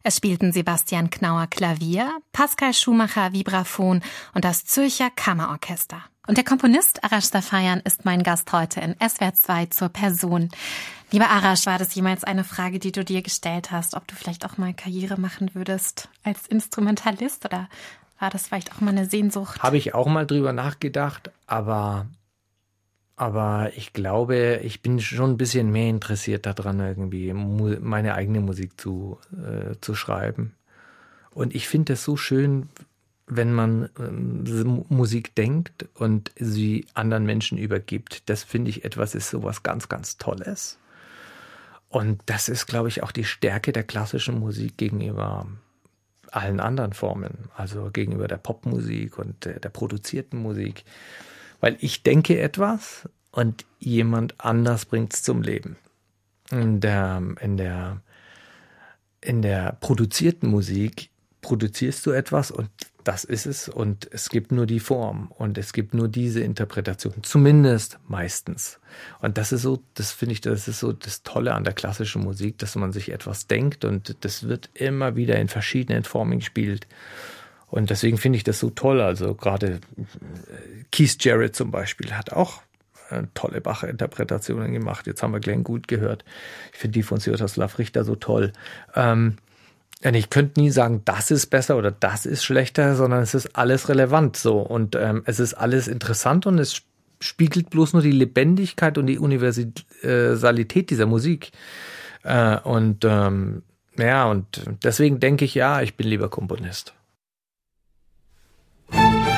Es spielten Sebastian Knauer Klavier, Pascal Schumacher Vibraphon und das Zürcher Kammerorchester. Und der Komponist Arash Safayan ist mein Gast heute in SWR 2 zur Person. Lieber Arash, war das jemals eine Frage, die du dir gestellt hast, ob du vielleicht auch mal Karriere machen würdest als Instrumentalist oder war das vielleicht auch mal eine Sehnsucht? Habe ich auch mal drüber nachgedacht, aber aber ich glaube, ich bin schon ein bisschen mehr interessiert daran, irgendwie meine eigene Musik zu, äh, zu schreiben. Und ich finde es so schön, wenn man ähm, Musik denkt und sie anderen Menschen übergibt. Das finde ich etwas, ist sowas ganz, ganz Tolles. Und das ist, glaube ich, auch die Stärke der klassischen Musik gegenüber allen anderen Formen, also gegenüber der Popmusik und der, der produzierten Musik weil ich denke etwas und jemand anders bringt es zum Leben. In der, in der, in der produzierten Musik produzierst du etwas und das ist es und es gibt nur die Form und es gibt nur diese Interpretation, zumindest meistens. Und das ist so, das finde ich, das ist so das Tolle an der klassischen Musik, dass man sich etwas denkt und das wird immer wieder in verschiedenen Formen gespielt. Und deswegen finde ich das so toll. Also gerade äh, Keith Jarrett zum Beispiel hat auch äh, tolle Bach-Interpretationen gemacht. Jetzt haben wir Glenn gut gehört. Ich finde die von Sviatoslav Richter so toll. Ähm, ich könnte nie sagen, das ist besser oder das ist schlechter, sondern es ist alles relevant so und ähm, es ist alles interessant und es spiegelt bloß nur die Lebendigkeit und die Universalität dieser Musik. Äh, und ähm, ja, und deswegen denke ich, ja, ich bin lieber Komponist. Der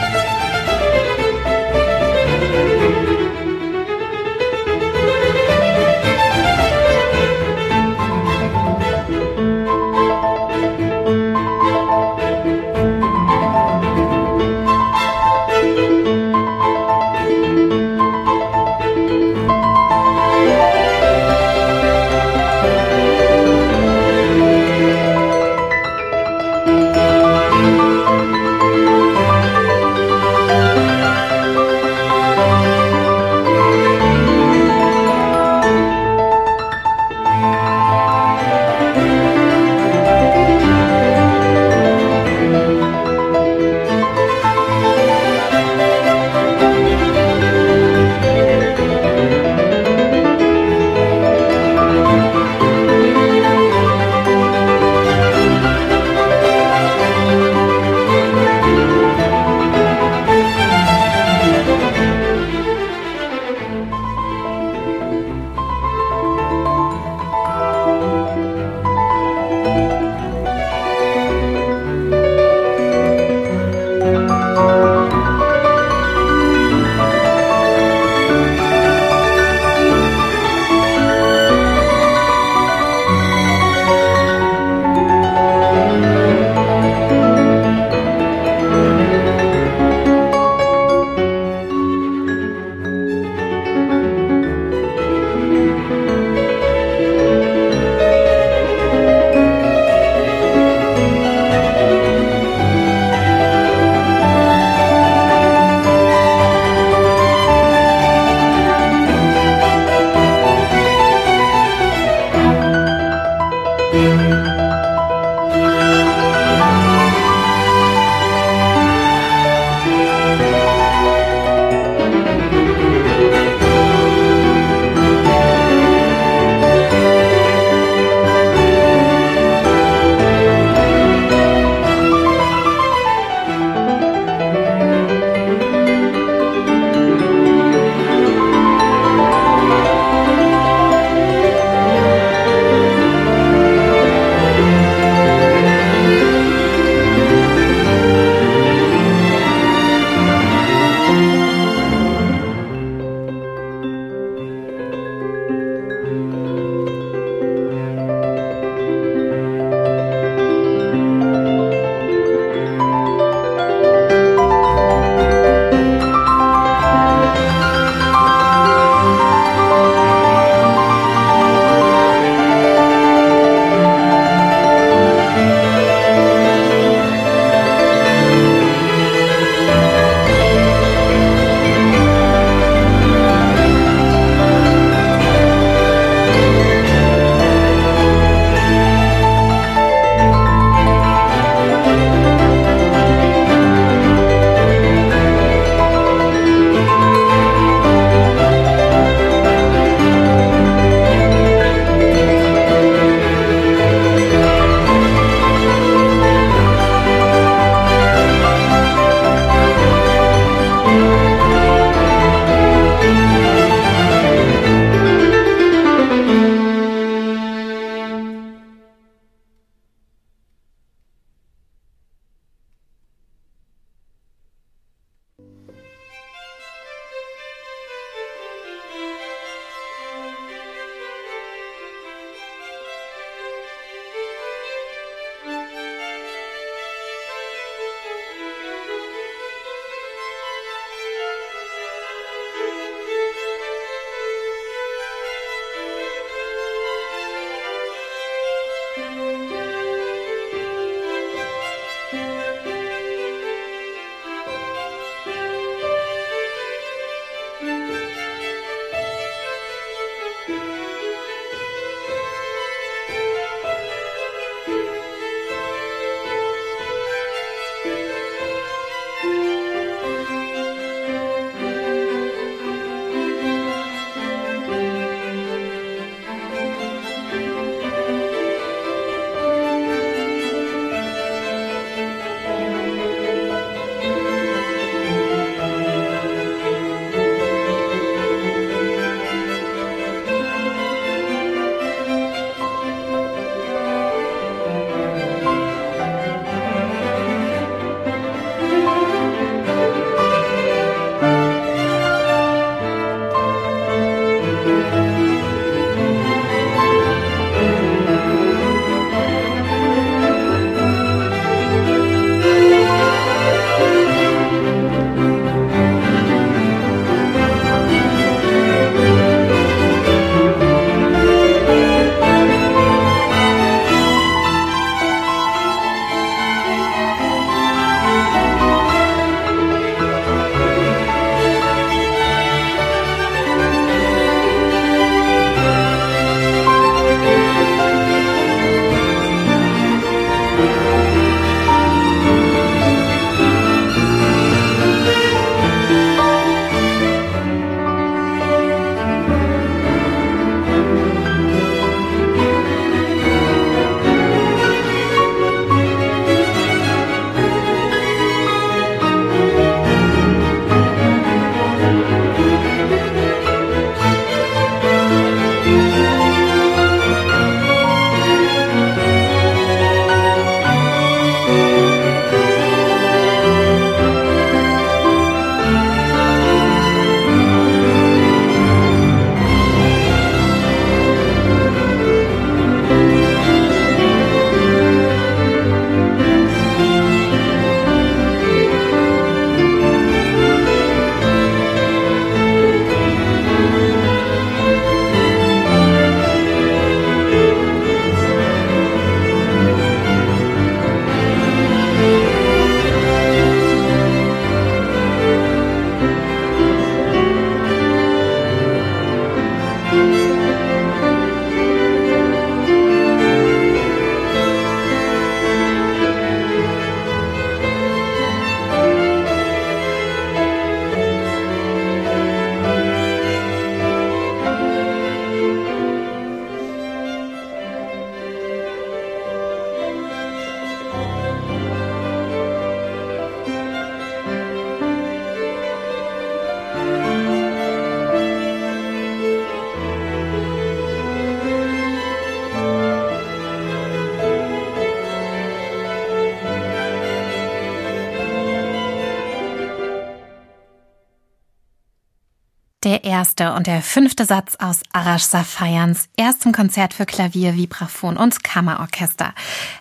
erste und der fünfte Satz aus Arash Safayans erstem Konzert für Klavier, Vibraphon und Kammerorchester.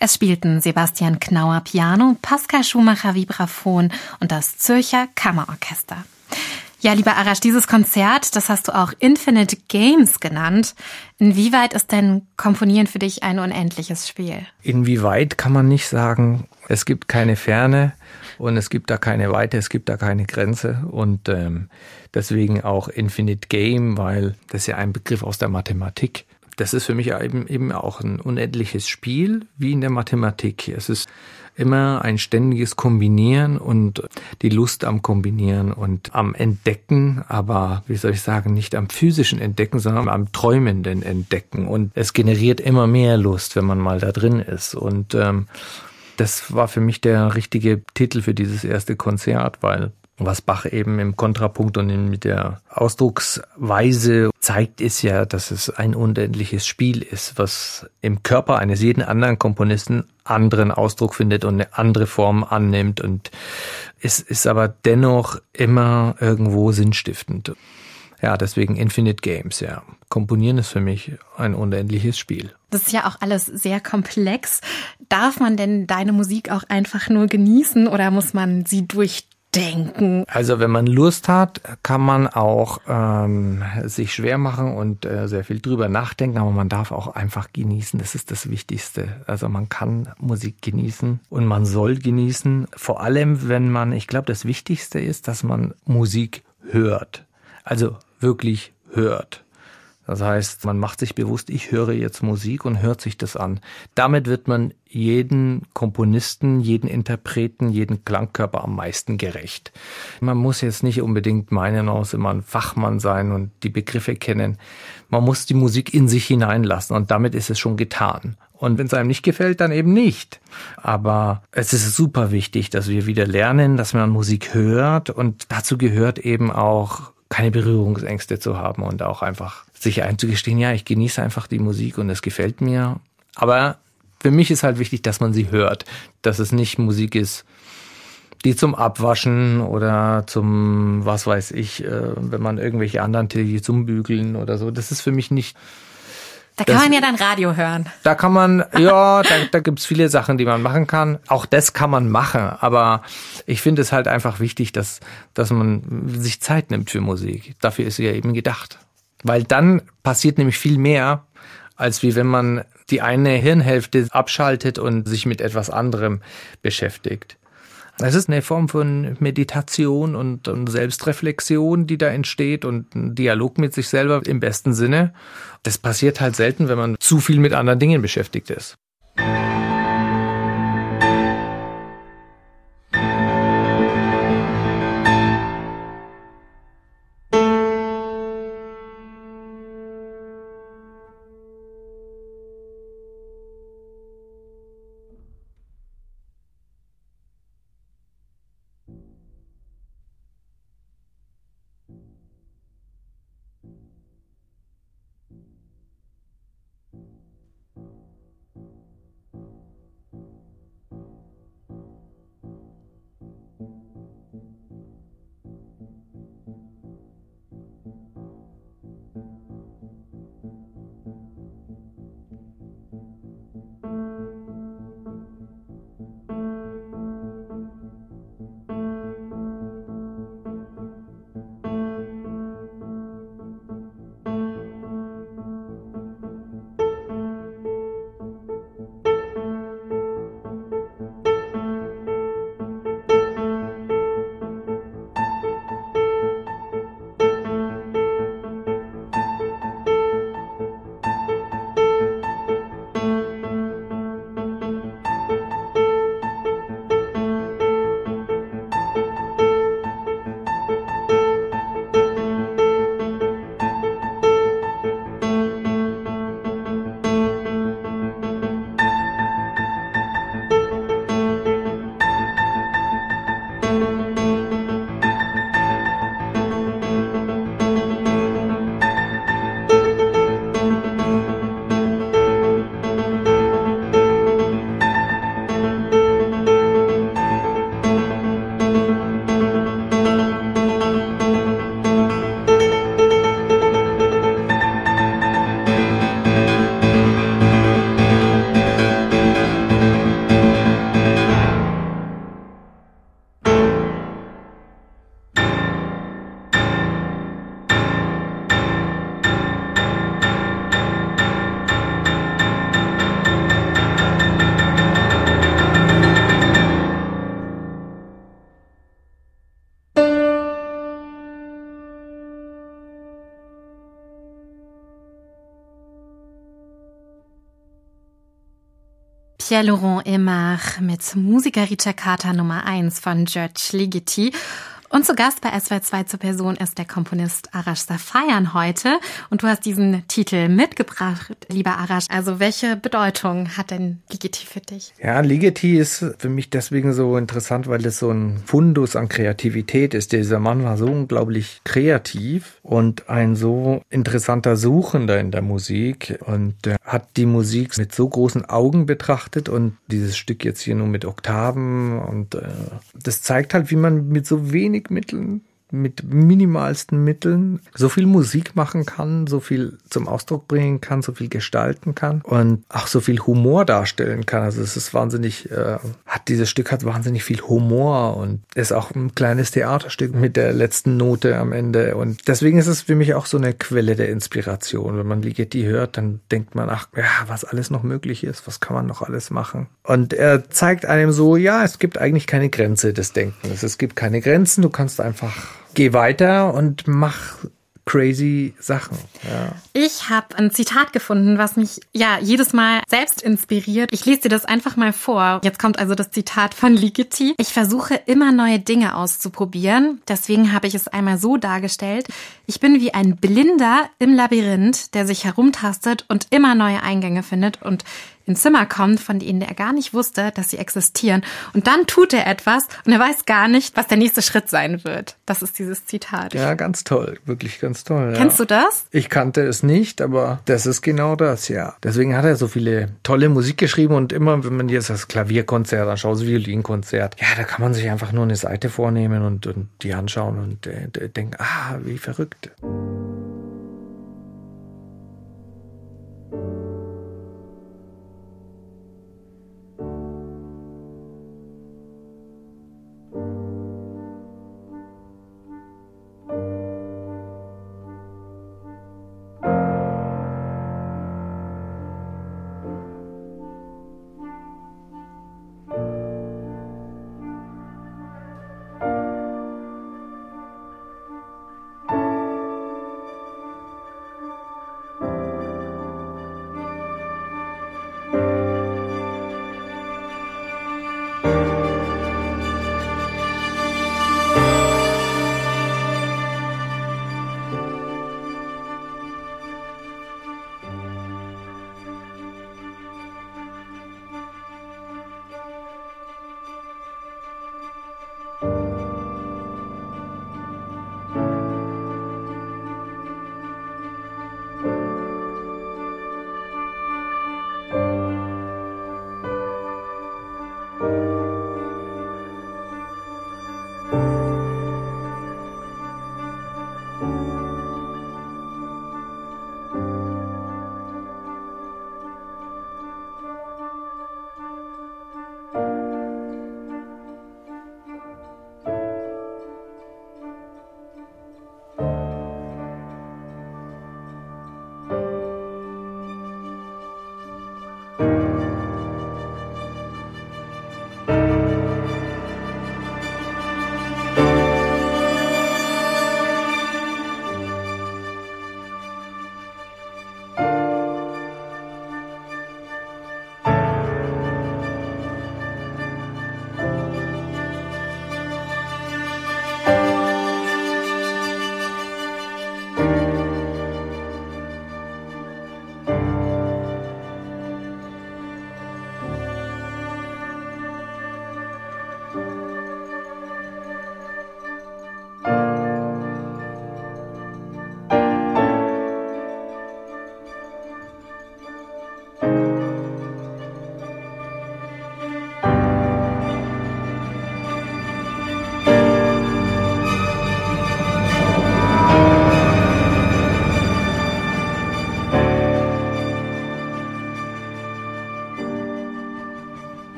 Es spielten Sebastian Knauer Piano, Pascal Schumacher Vibraphon und das Zürcher Kammerorchester. Ja, lieber Arash, dieses Konzert, das hast du auch Infinite Games genannt. Inwieweit ist denn Komponieren für dich ein unendliches Spiel? Inwieweit kann man nicht sagen, es gibt keine Ferne und es gibt da keine Weite, es gibt da keine Grenze und ähm, deswegen auch Infinite Game, weil das ist ja ein Begriff aus der Mathematik. Das ist für mich eben, eben auch ein unendliches Spiel, wie in der Mathematik. Es ist immer ein ständiges Kombinieren und die Lust am Kombinieren und am Entdecken, aber wie soll ich sagen, nicht am physischen Entdecken, sondern am träumenden Entdecken. Und es generiert immer mehr Lust, wenn man mal da drin ist. Und ähm, das war für mich der richtige Titel für dieses erste Konzert, weil was Bach eben im Kontrapunkt und mit der Ausdrucksweise zeigt, ist ja, dass es ein unendliches Spiel ist, was im Körper eines jeden anderen Komponisten anderen Ausdruck findet und eine andere Form annimmt und es ist aber dennoch immer irgendwo sinnstiftend. Ja, deswegen Infinite Games, ja. Komponieren ist für mich ein unendliches Spiel. Das ist ja auch alles sehr komplex. Darf man denn deine Musik auch einfach nur genießen oder muss man sie durch denken. Also wenn man Lust hat, kann man auch ähm, sich schwer machen und äh, sehr viel drüber nachdenken, aber man darf auch einfach genießen. Das ist das Wichtigste. Also man kann Musik genießen und man soll genießen. Vor allem, wenn man, ich glaube, das Wichtigste ist, dass man Musik hört. Also wirklich hört. Das heißt, man macht sich bewusst, ich höre jetzt Musik und hört sich das an. Damit wird man jeden Komponisten, jeden Interpreten, jeden Klangkörper am meisten gerecht. Man muss jetzt nicht unbedingt meinen, muss immer ein Fachmann sein und die Begriffe kennen. Man muss die Musik in sich hineinlassen und damit ist es schon getan. Und wenn es einem nicht gefällt, dann eben nicht. Aber es ist super wichtig, dass wir wieder lernen, dass man Musik hört und dazu gehört eben auch keine Berührungsängste zu haben und auch einfach sich einzugestehen, ja, ich genieße einfach die Musik und es gefällt mir. Aber für mich ist halt wichtig, dass man sie hört, dass es nicht Musik ist, die zum Abwaschen oder zum, was weiß ich, äh, wenn man irgendwelche anderen Titel zum Bügeln oder so, das ist für mich nicht. Da kann das, man ja dann Radio hören. Da kann man, ja, da, da gibt's viele Sachen, die man machen kann. Auch das kann man machen, aber ich finde es halt einfach wichtig, dass, dass man sich Zeit nimmt für Musik. Dafür ist sie ja eben gedacht. Weil dann passiert nämlich viel mehr, als wie wenn man die eine Hirnhälfte abschaltet und sich mit etwas anderem beschäftigt. Es ist eine Form von Meditation und, und, Selbstreflexion, die da entsteht und ein Dialog mit sich selber im besten Sinne. Das passiert halt selten, wenn man zu viel mit anderen Dingen beschäftigt ist. Pierre-Laurent Aymar mit Musiker Ricercata Nummer 1 von George Ligeti. Und zu Gast bei SW2 zur Person ist der Komponist Arash Safayan heute. Und du hast diesen Titel mitgebracht, lieber Arash. Also welche Bedeutung hat denn Ligeti für dich? Ja, Ligeti ist für mich deswegen so interessant, weil es so ein Fundus an Kreativität ist. Dieser Mann war so unglaublich kreativ und ein so interessanter Suchender in der Musik und hat die Musik mit so großen Augen betrachtet und dieses Stück jetzt hier nur mit Oktaven und äh, das zeigt halt, wie man mit so wenig wenig Mitteln mit minimalsten Mitteln so viel Musik machen kann, so viel zum Ausdruck bringen kann, so viel gestalten kann und auch so viel Humor darstellen kann. Also es ist wahnsinnig, äh, hat dieses Stück hat wahnsinnig viel Humor und ist auch ein kleines Theaterstück mit der letzten Note am Ende. Und deswegen ist es für mich auch so eine Quelle der Inspiration. Wenn man Ligeti hört, dann denkt man, ach ja, was alles noch möglich ist, was kann man noch alles machen. Und er zeigt einem so, ja, es gibt eigentlich keine Grenze des Denkens. Es gibt keine Grenzen, du kannst einfach geh weiter und mach crazy Sachen. Ja. Ich habe ein Zitat gefunden, was mich ja jedes Mal selbst inspiriert. Ich lese dir das einfach mal vor. Jetzt kommt also das Zitat von Ligeti. Ich versuche immer neue Dinge auszuprobieren. Deswegen habe ich es einmal so dargestellt. Ich bin wie ein Blinder im Labyrinth, der sich herumtastet und immer neue Eingänge findet und in Zimmer kommt, von denen er gar nicht wusste, dass sie existieren. Und dann tut er etwas und er weiß gar nicht, was der nächste Schritt sein wird. Das ist dieses Zitat. Ja, ganz toll. Wirklich ganz toll. Kennst ja. du das? Ich kannte es nicht, aber das ist genau das, ja. Deswegen hat er so viele tolle Musik geschrieben und immer, wenn man jetzt das Klavierkonzert anschaut, das Violinkonzert, ja, da kann man sich einfach nur eine Seite vornehmen und, und die anschauen und äh, denken, ah, wie verrückt.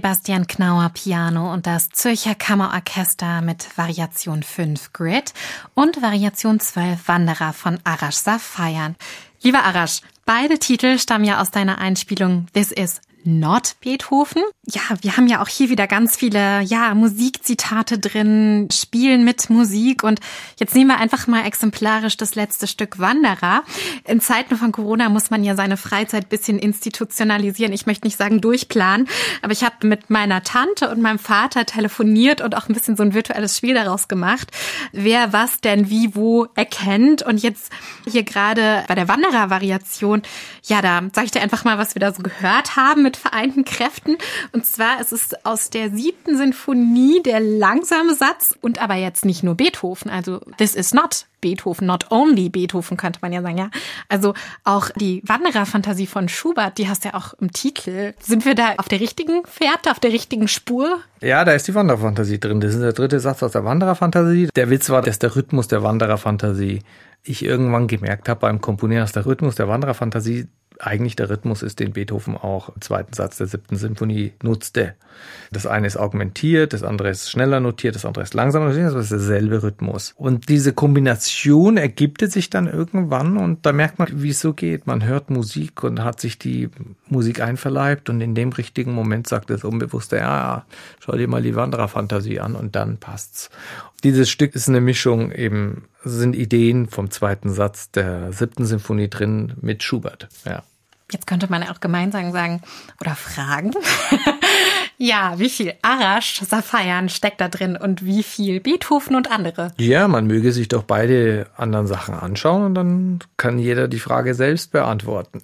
Sebastian Knauer Piano und das Zürcher Kammerorchester mit Variation 5 Grid und Variation 12 Wanderer von Arash Safayern. Lieber Arash, beide Titel stammen ja aus deiner Einspielung This is Not Beethoven. Ja, wir haben ja auch hier wieder ganz viele, ja, Musikzitate drin, spielen mit Musik und jetzt nehmen wir einfach mal exemplarisch das letzte Stück Wanderer. In Zeiten von Corona muss man ja seine Freizeit bisschen institutionalisieren. Ich möchte nicht sagen durchplanen, aber ich habe mit meiner Tante und meinem Vater telefoniert und auch ein bisschen so ein virtuelles Spiel daraus gemacht, wer was denn wie wo erkennt und jetzt hier gerade bei der Wanderer-Variation, ja, da sage ich dir einfach mal, was wir da so gehört haben mit vereinten Kräften. Und zwar ist es aus der siebten Sinfonie der langsame Satz und aber jetzt nicht nur Beethoven. Also this is not Beethoven, not only Beethoven könnte man ja sagen, ja. Also auch die Wandererfantasie von Schubert, die hast du ja auch im Titel. Sind wir da auf der richtigen Fährte, auf der richtigen Spur? Ja, da ist die Wandererfantasie drin. Das ist der dritte Satz aus der Wandererfantasie. Der Witz war, dass der Rhythmus der Wandererfantasie ich irgendwann gemerkt habe beim Komponieren, dass der Rhythmus der Wandererfantasie eigentlich der Rhythmus ist, den Beethoven auch im zweiten Satz der siebten Symphonie nutzte. Das eine ist augmentiert, das andere ist schneller notiert, das andere ist langsamer notiert, das ist derselbe Rhythmus. Und diese Kombination ergibt sich dann irgendwann und da merkt man, wie es so geht. Man hört Musik und hat sich die Musik einverleibt und in dem richtigen Moment sagt das Unbewusste, ja, schau dir mal die Wandererfantasie an und dann passt's. Dieses Stück ist eine Mischung eben, sind Ideen vom zweiten Satz der siebten Symphonie drin mit Schubert, ja. Jetzt könnte man auch gemeinsam sagen oder fragen. Ja, wie viel Arash, Safayern steckt da drin und wie viel Beethoven und andere? Ja, man möge sich doch beide anderen Sachen anschauen und dann kann jeder die Frage selbst beantworten.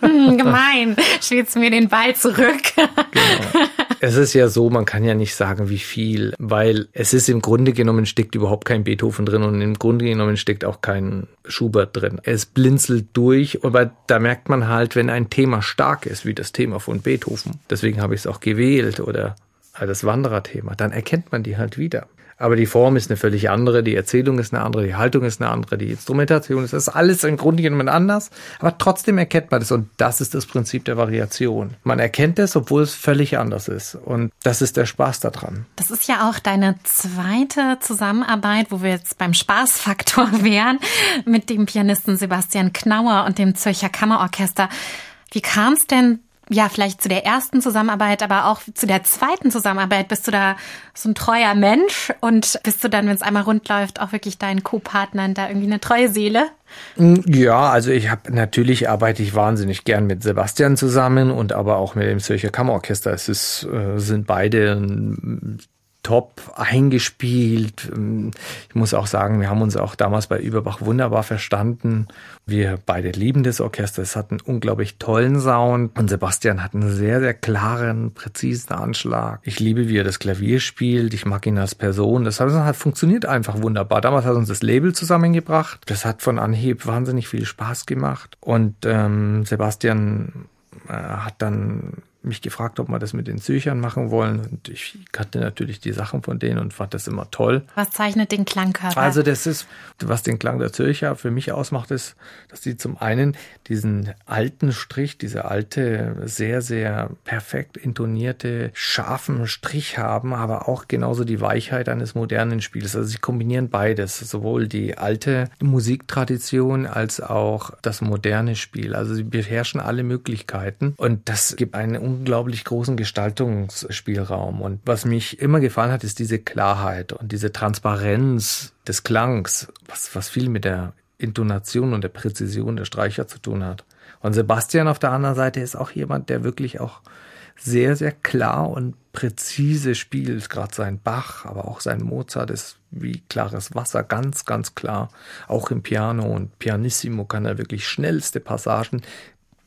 Gemein, spielst mir den Ball zurück. genau. Es ist ja so, man kann ja nicht sagen, wie viel, weil es ist im Grunde genommen steckt überhaupt kein Beethoven drin und im Grunde genommen steckt auch kein Schubert drin. Es blinzelt durch, aber da merkt man halt, wenn ein Thema stark ist, wie das Thema von Beethoven. Deswegen habe ich es auch gewählt oder also das Wandererthema, dann erkennt man die halt wieder. Aber die Form ist eine völlig andere, die Erzählung ist eine andere, die Haltung ist eine andere, die Instrumentation ist, das ist alles im Grunde genommen anders. Aber trotzdem erkennt man das und das ist das Prinzip der Variation. Man erkennt es, obwohl es völlig anders ist. Und das ist der Spaß daran. Das ist ja auch deine zweite Zusammenarbeit, wo wir jetzt beim Spaßfaktor wären, mit dem Pianisten Sebastian Knauer und dem Zürcher Kammerorchester. Wie kam es denn ja, vielleicht zu der ersten Zusammenarbeit, aber auch zu der zweiten Zusammenarbeit bist du da so ein treuer Mensch und bist du dann, wenn es einmal rund läuft, auch wirklich deinen Co-Partnern da irgendwie eine treue Seele? Mm, ja, also ich habe natürlich arbeite ich wahnsinnig gern mit Sebastian zusammen und aber auch mit dem Zürcher Kammerorchester. Es ist, äh, sind beide top eingespielt. Ich muss auch sagen, wir haben uns auch damals bei Überbach wunderbar verstanden. Wir beide lieben das Orchester. Es hat einen unglaublich tollen Sound und Sebastian hat einen sehr, sehr klaren, präzisen Anschlag. Ich liebe, wie er das Klavier spielt. Ich mag ihn als Person. Das hat funktioniert einfach wunderbar. Damals hat uns das Label zusammengebracht. Das hat von Anhieb wahnsinnig viel Spaß gemacht. Und ähm, Sebastian äh, hat dann mich gefragt, ob wir das mit den Zürchern machen wollen. Und ich kannte natürlich die Sachen von denen und fand das immer toll. Was zeichnet den Klangkörper? Also das ist, was den Klang der Zürcher für mich ausmacht, ist, dass sie zum einen diesen alten Strich, diese alte, sehr, sehr perfekt intonierte, scharfen Strich haben, aber auch genauso die Weichheit eines modernen Spiels. Also sie kombinieren beides, sowohl die alte Musiktradition als auch das moderne Spiel. Also sie beherrschen alle Möglichkeiten und das gibt eine unglaublich großen Gestaltungsspielraum. Und was mich immer gefallen hat, ist diese Klarheit und diese Transparenz des Klangs, was, was viel mit der Intonation und der Präzision der Streicher zu tun hat. Und Sebastian auf der anderen Seite ist auch jemand, der wirklich auch sehr, sehr klar und präzise spielt. Gerade sein Bach, aber auch sein Mozart ist wie klares Wasser, ganz, ganz klar. Auch im Piano und Pianissimo kann er wirklich schnellste Passagen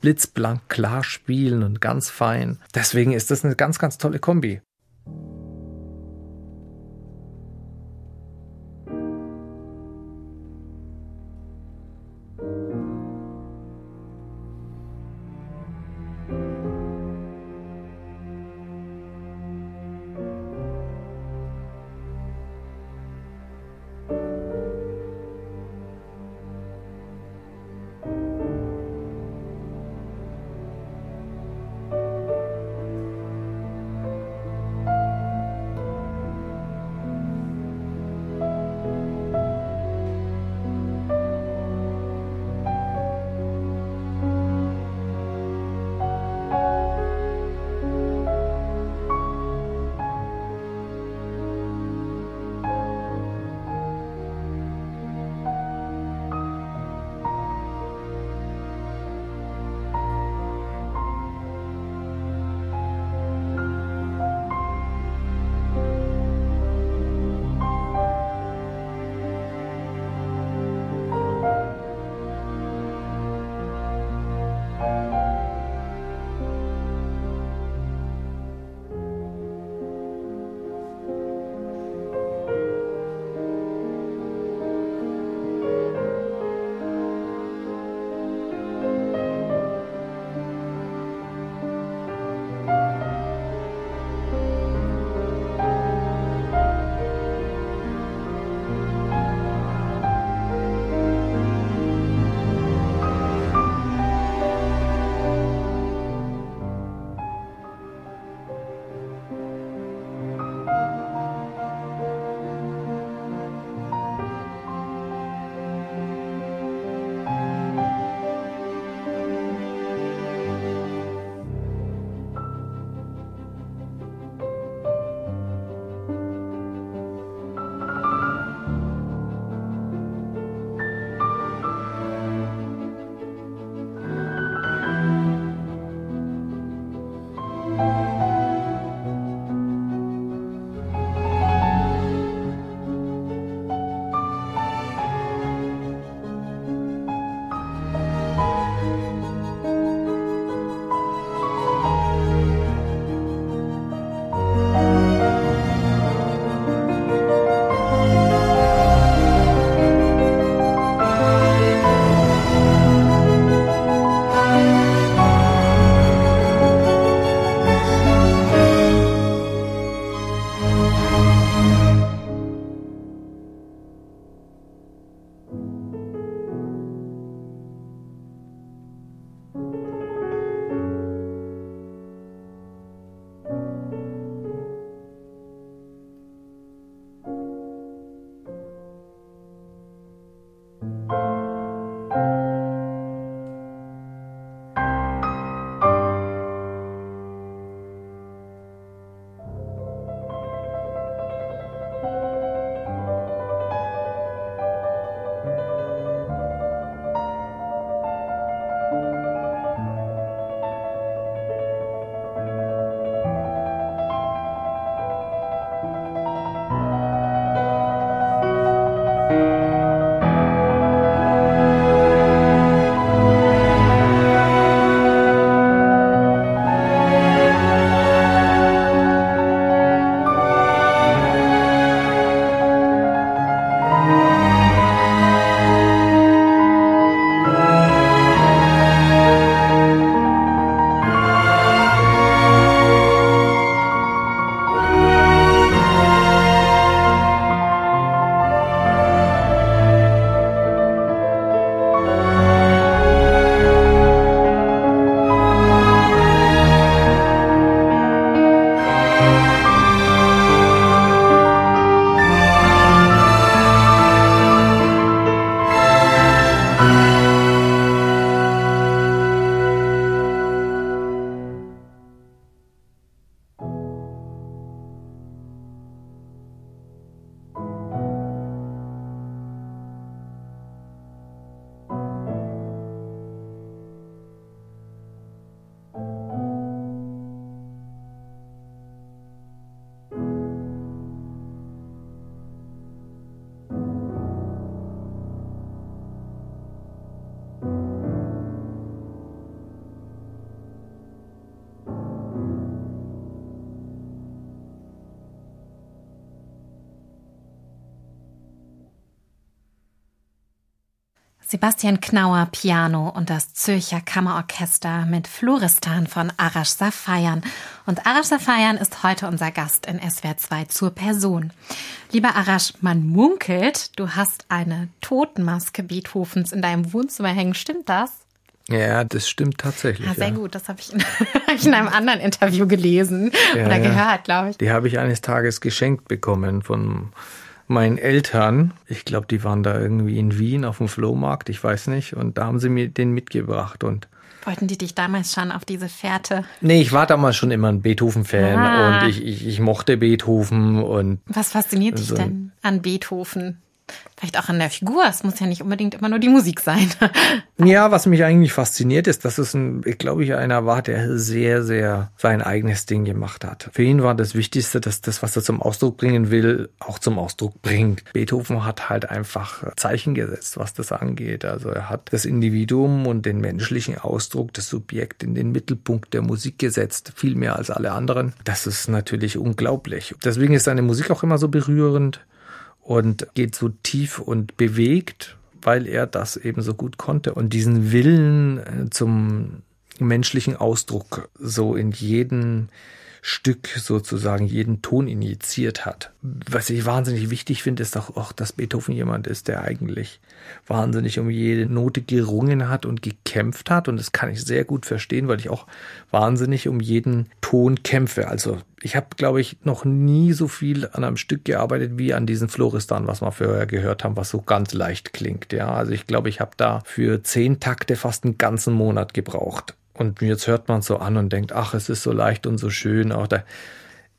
blitzblank klar spielen und ganz fein. Deswegen ist das eine ganz, ganz tolle Kombi. Sebastian Knauer Piano und das Zürcher Kammerorchester mit Floristan von Arash Safayan. Und Arash Safayan ist heute unser Gast in SWR 2 zur Person. Lieber Arash, man munkelt, du hast eine Totenmaske Beethovens in deinem Wohnzimmer hängen. Stimmt das? Ja, das stimmt tatsächlich. Ah, sehr ja. gut, das habe ich, in, hab ich in einem anderen Interview gelesen Ja, oder gehört, glaube ich. Die habe ich eines Tages geschenkt bekommen von meinen Eltern. Ich glaube, die waren da irgendwie in Wien auf dem Flohmarkt, ich weiß nicht. Und da haben sie mir den mitgebracht und Wollten die dich damals schon auf diese Fährte? Nee, ich war damals schon immer ein Beethoven-Fan Ah. und ich, ich, ich mochte Beethoven und Was fasziniert dich So. denn an Beethoven? Vielleicht auch an der Figur. Es muss ja nicht unbedingt immer nur die Musik sein. ja, was mich eigentlich fasziniert ist, dass es ein, ich glaube ich, einer war, der sehr, sehr sein eigenes Ding gemacht hat. Für ihn war das Wichtigste, dass das, was er zum Ausdruck bringen will, auch zum Ausdruck bringt. Beethoven hat halt einfach Zeichen gesetzt, was das angeht. Also er hat das Individuum und den menschlichen Ausdruck, das Subjekt in den Mittelpunkt der Musik gesetzt, viel mehr als alle anderen. Das ist natürlich unglaublich. Deswegen ist seine Musik auch immer so berührend und geht so tief und bewegt, weil er das eben so gut konnte. Und diesen Willen äh, zum menschlichen Ausdruck so in jeden Stück sozusagen jeden Ton injiziert hat. Was ich wahnsinnig wichtig finde, ist auch, auch, dass Beethoven jemand ist, der eigentlich wahnsinnig um jede Note gerungen hat und gekämpft hat. Und das kann ich sehr gut verstehen, weil ich auch wahnsinnig um jeden Ton kämpfe. Also ich habe, glaube ich, noch nie so viel an einem Stück gearbeitet wie an diesem Floristan, was wir vorher gehört haben, was so ganz leicht klingt. Ja, also ich glaube, ich habe da für zehn Takte fast einen ganzen Monat gebraucht. Und jetzt hört man so an und denkt, ach, es ist so leicht und so schön. Auch da,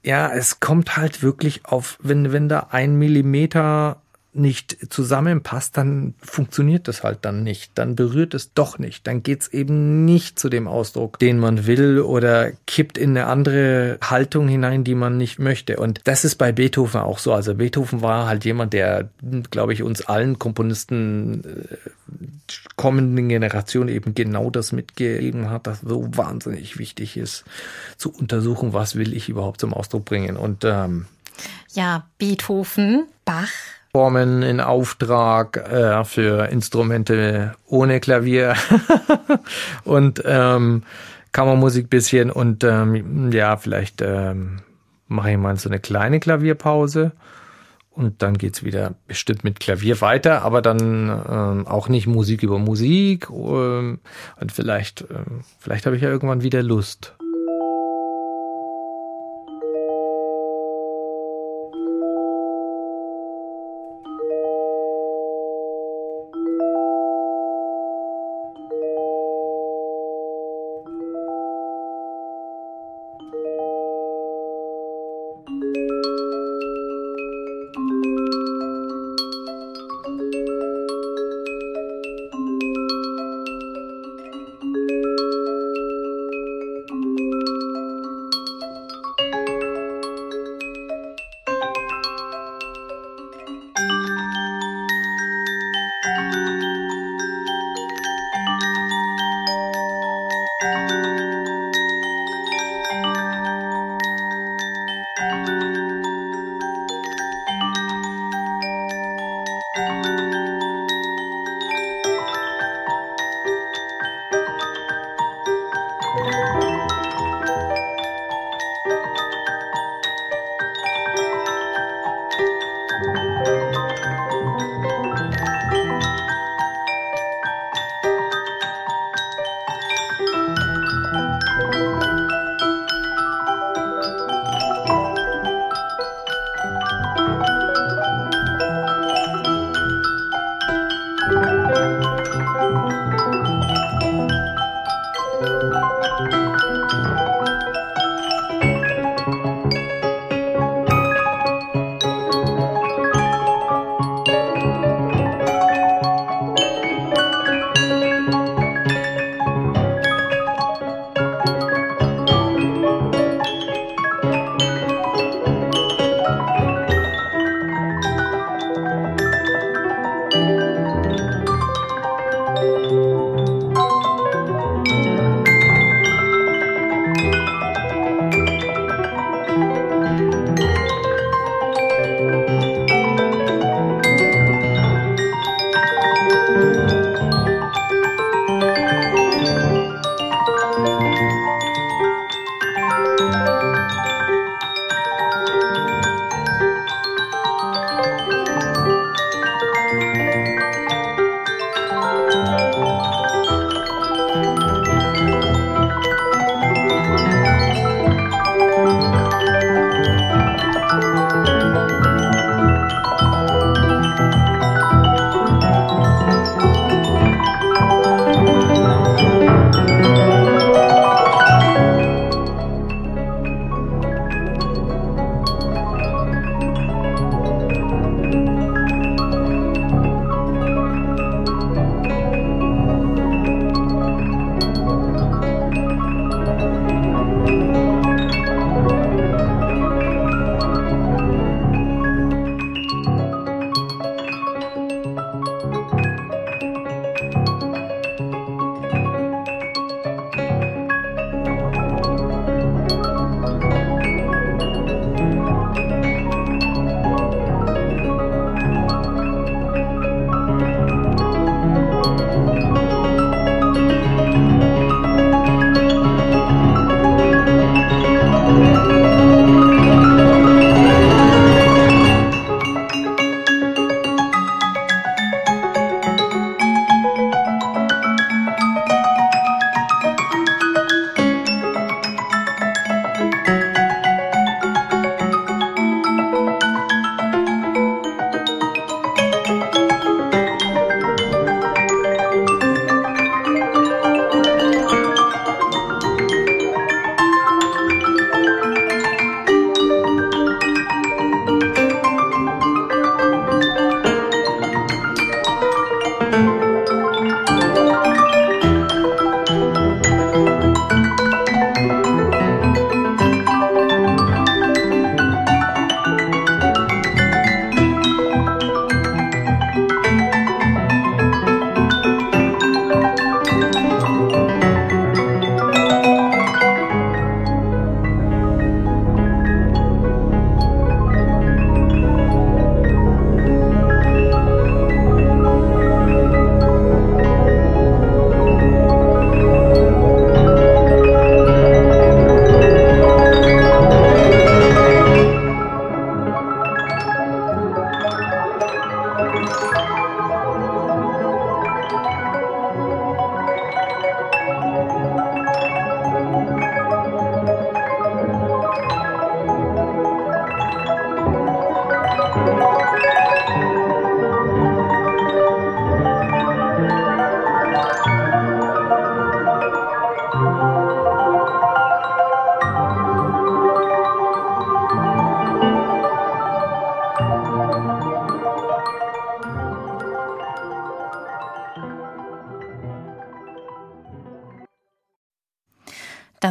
ja, es kommt halt wirklich auf, wenn, wenn da ein Millimeter nicht zusammenpasst, dann funktioniert das halt dann nicht. Dann berührt es doch nicht. Dann geht's eben nicht zu dem Ausdruck, den man will oder kippt in eine andere Haltung hinein, die man nicht möchte. Und das ist bei Beethoven auch so. Also Beethoven war halt jemand, der, glaube ich, uns allen Komponisten äh, kommenden Generation eben genau das mitgegeben hat, dass so wahnsinnig wichtig ist, zu untersuchen, was will ich überhaupt zum Ausdruck bringen. Und ähm, Ja, Beethoven, Bach. Formen in Auftrag äh, für Instrumente ohne Klavier und ähm, Kammermusik bisschen und ähm, ja, vielleicht ähm, mache ich mal so eine kleine Klavierpause und dann geht's wieder bestimmt mit Klavier weiter, aber dann ähm, auch nicht Musik über Musik ähm, und vielleicht, ähm, vielleicht habe ich ja irgendwann wieder Lust.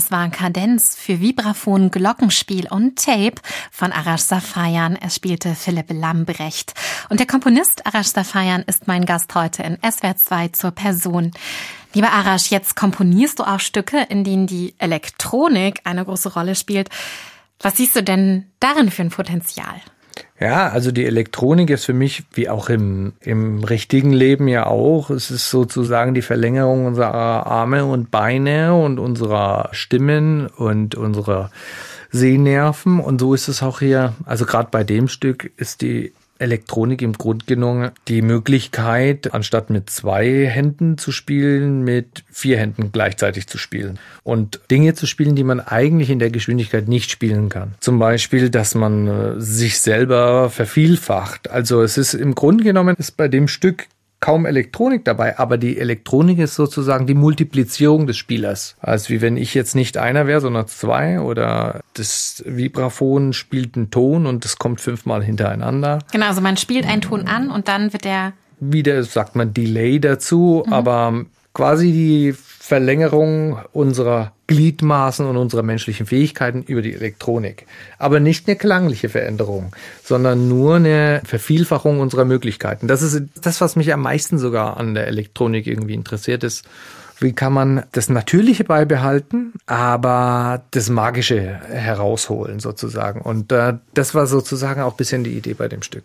Das war Kadenz für Vibraphon, Glockenspiel und Tape von Arash Safayan. Er spielte Philipp Lambrecht. Und der Komponist Arash Safayan ist mein Gast heute in SWR 2 zur Person. Lieber Arash, jetzt komponierst du auch Stücke, in denen die Elektronik eine große Rolle spielt. Was siehst du denn darin für ein Potenzial? Ja, also die Elektronik ist für mich, wie auch im, im richtigen Leben ja auch, es ist sozusagen die Verlängerung unserer Arme und Beine und unserer Stimmen und unserer Sehnerven. Und so ist es auch hier. Also gerade bei dem Stück ist die Elektronik im Grunde genommen die Möglichkeit, anstatt mit zwei Händen zu spielen, mit vier Händen gleichzeitig zu spielen. Und Dinge zu spielen, die man eigentlich in der Geschwindigkeit nicht spielen kann. Zum Beispiel, dass man äh, sich selber vervielfacht. Also es ist im Grunde genommen ist bei dem Stück kaum Elektronik dabei, aber die Elektronik ist sozusagen die Multiplizierung des Spielers. Also wie wenn ich jetzt nicht einer wäre, sondern zwei oder das Vibraphon spielt einen Ton und das kommt fünfmal hintereinander. Genau, also man spielt einen Ton an und dann wird der wieder sagt man Delay dazu, mhm. aber quasi die Verlängerung unserer Gliedmaßen und unserer menschlichen Fähigkeiten über die Elektronik. Aber nicht eine klangliche Veränderung, sondern nur eine Vervielfachung unserer Möglichkeiten. Das ist das, was mich am meisten sogar an der Elektronik irgendwie interessiert ist. Wie kann man das Natürliche beibehalten, aber das Magische herausholen sozusagen? Und äh, das war sozusagen auch bisschen die Idee bei dem Stück.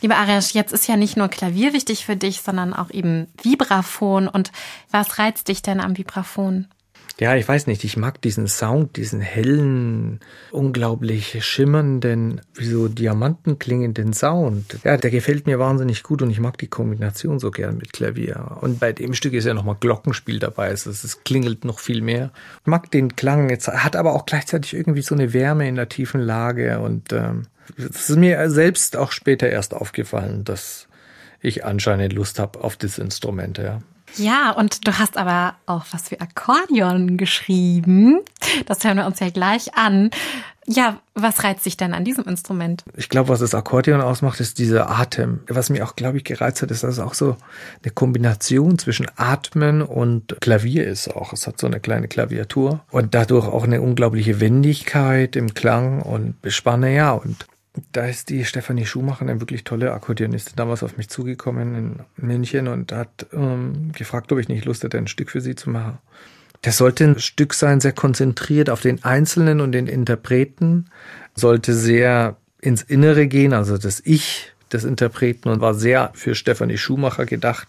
Lieber Arias, jetzt ist ja nicht nur Klavier wichtig für dich, sondern auch eben Vibraphon. Und was reizt dich denn am Vibraphon? Ja, ich weiß nicht, ich mag diesen Sound, diesen hellen, unglaublich schimmernden, wie so Diamanten klingenden Sound. Ja, der gefällt mir wahnsinnig gut und ich mag die Kombination so gern mit Klavier. Und bei dem Stück ist ja nochmal Glockenspiel dabei, also es klingelt noch viel mehr. Ich mag den Klang, jetzt hat aber auch gleichzeitig irgendwie so eine Wärme in der tiefen Lage und ähm, es ist mir selbst auch später erst aufgefallen, dass ich anscheinend Lust habe auf das Instrument, ja. Ja, und du hast aber auch was für Akkordeon geschrieben. Das hören wir uns ja gleich an. Ja, was reizt dich denn an diesem Instrument? Ich glaube, was das Akkordeon ausmacht, ist dieser Atem. Was mich auch, glaube ich, gereizt hat, ist, dass es auch so eine Kombination zwischen Atmen und Klavier ist auch. Es hat so eine kleine Klaviatur und dadurch auch eine unglaubliche Wendigkeit im Klang und Bespanne, ja. Und da ist die Stefanie Schumacher, eine wirklich tolle Akkordeonistin, damals auf mich zugekommen in München und hat ähm, gefragt, ob ich nicht Lust hätte, ein Stück für sie zu machen. Das sollte ein Stück sein, sehr konzentriert auf den Einzelnen und den Interpreten, sollte sehr ins Innere gehen, also das Ich des Interpreten und war sehr für Stefanie Schumacher gedacht.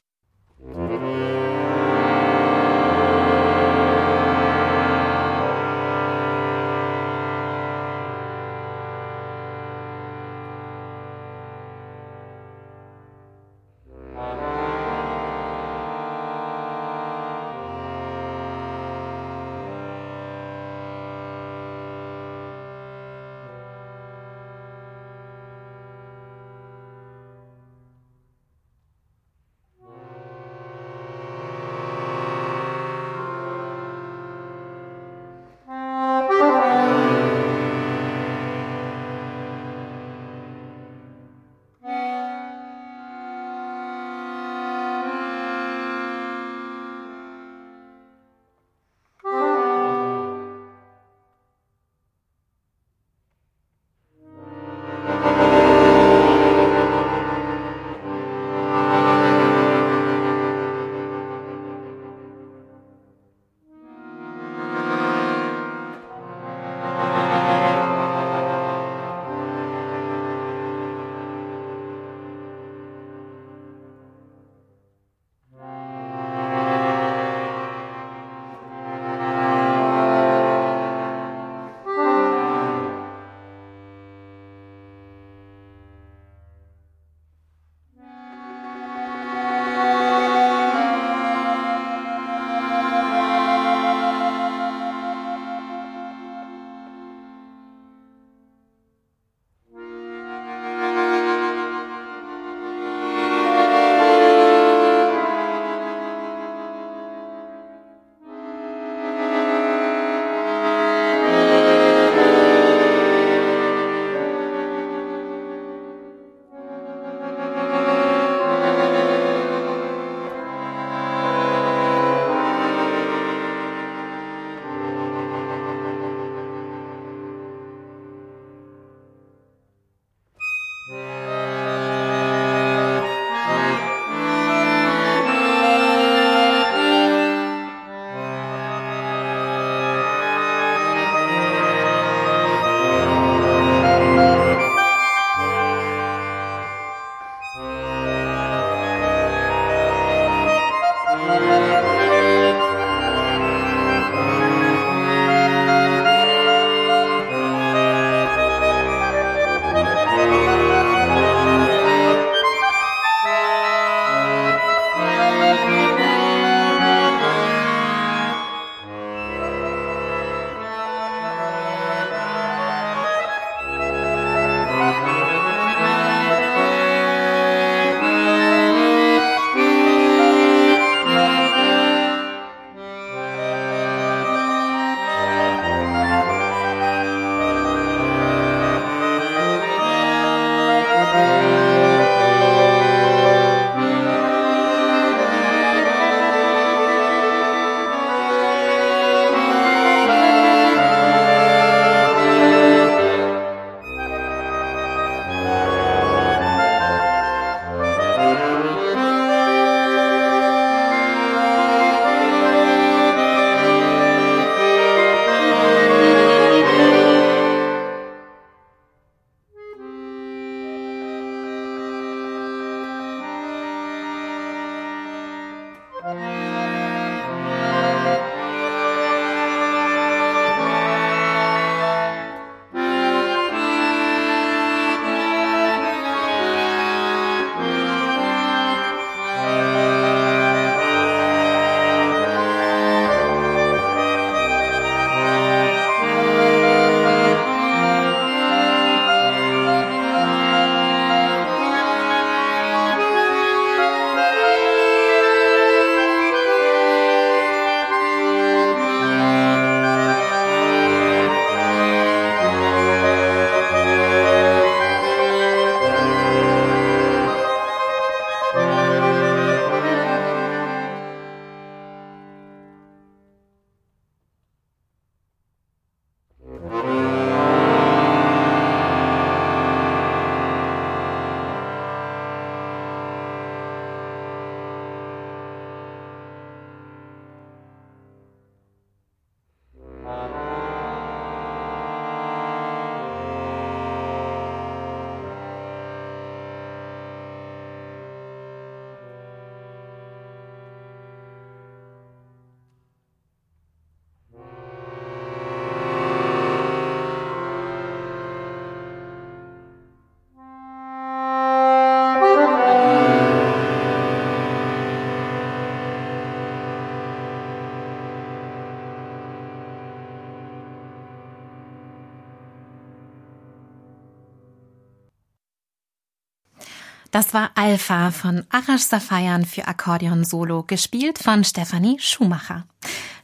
Das war Alpha von Arash Safayan für Akkordeon Solo, gespielt von Stefanie Schumacher.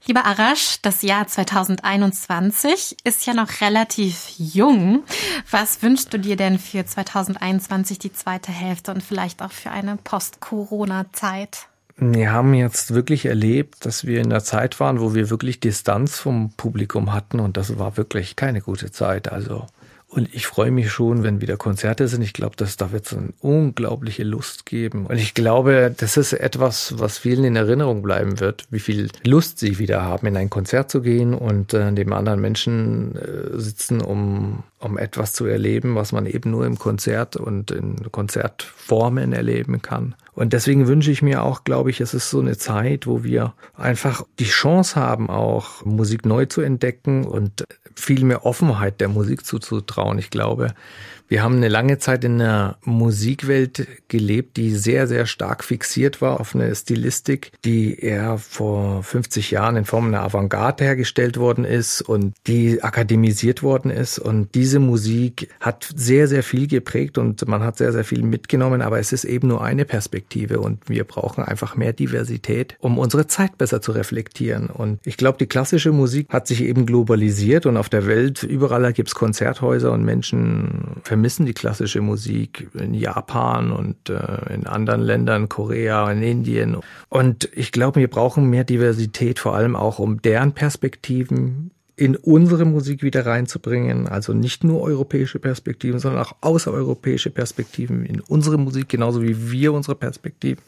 Lieber Arash, das Jahr 2021 ist ja noch relativ jung. Was wünschst du dir denn für 2021, die zweite Hälfte und vielleicht auch für eine Post-Corona-Zeit? Wir haben jetzt wirklich erlebt, dass wir in einer Zeit waren, wo wir wirklich Distanz vom Publikum hatten und das war wirklich keine gute Zeit. Also und ich freue mich schon, wenn wieder Konzerte sind. Ich glaube, dass da wird es eine unglaubliche Lust geben. Und ich glaube, das ist etwas, was vielen in Erinnerung bleiben wird, wie viel Lust sie wieder haben, in ein Konzert zu gehen und äh, dem anderen Menschen äh, sitzen, um, um etwas zu erleben, was man eben nur im Konzert und in Konzertformen erleben kann. Und deswegen wünsche ich mir auch, glaube ich, es ist so eine Zeit, wo wir einfach die Chance haben, auch Musik neu zu entdecken und viel mehr Offenheit der Musik zuzutrauen. Ich glaube, wir haben eine lange Zeit in einer Musikwelt gelebt, die sehr, sehr stark fixiert war auf eine Stilistik, die eher vor 50 Jahren in Form einer Avantgarde hergestellt worden ist und die akademisiert worden ist. Und diese Musik hat sehr, sehr viel geprägt und man hat sehr, sehr viel mitgenommen, aber es ist eben nur eine Perspektive und wir brauchen einfach mehr Diversität, um unsere Zeit besser zu reflektieren. Und ich glaube, die klassische Musik hat sich eben globalisiert und auf der Welt überall gibt es Konzerthäuser und Menschen vermissen die klassische Musik in Japan und äh, in anderen Ländern, Korea, in Indien. Und ich glaube, wir brauchen mehr Diversität, vor allem auch um deren Perspektiven in unsere Musik wieder reinzubringen. Also nicht nur europäische Perspektiven, sondern auch außereuropäische Perspektiven in unsere Musik, genauso wie wir unsere Perspektiven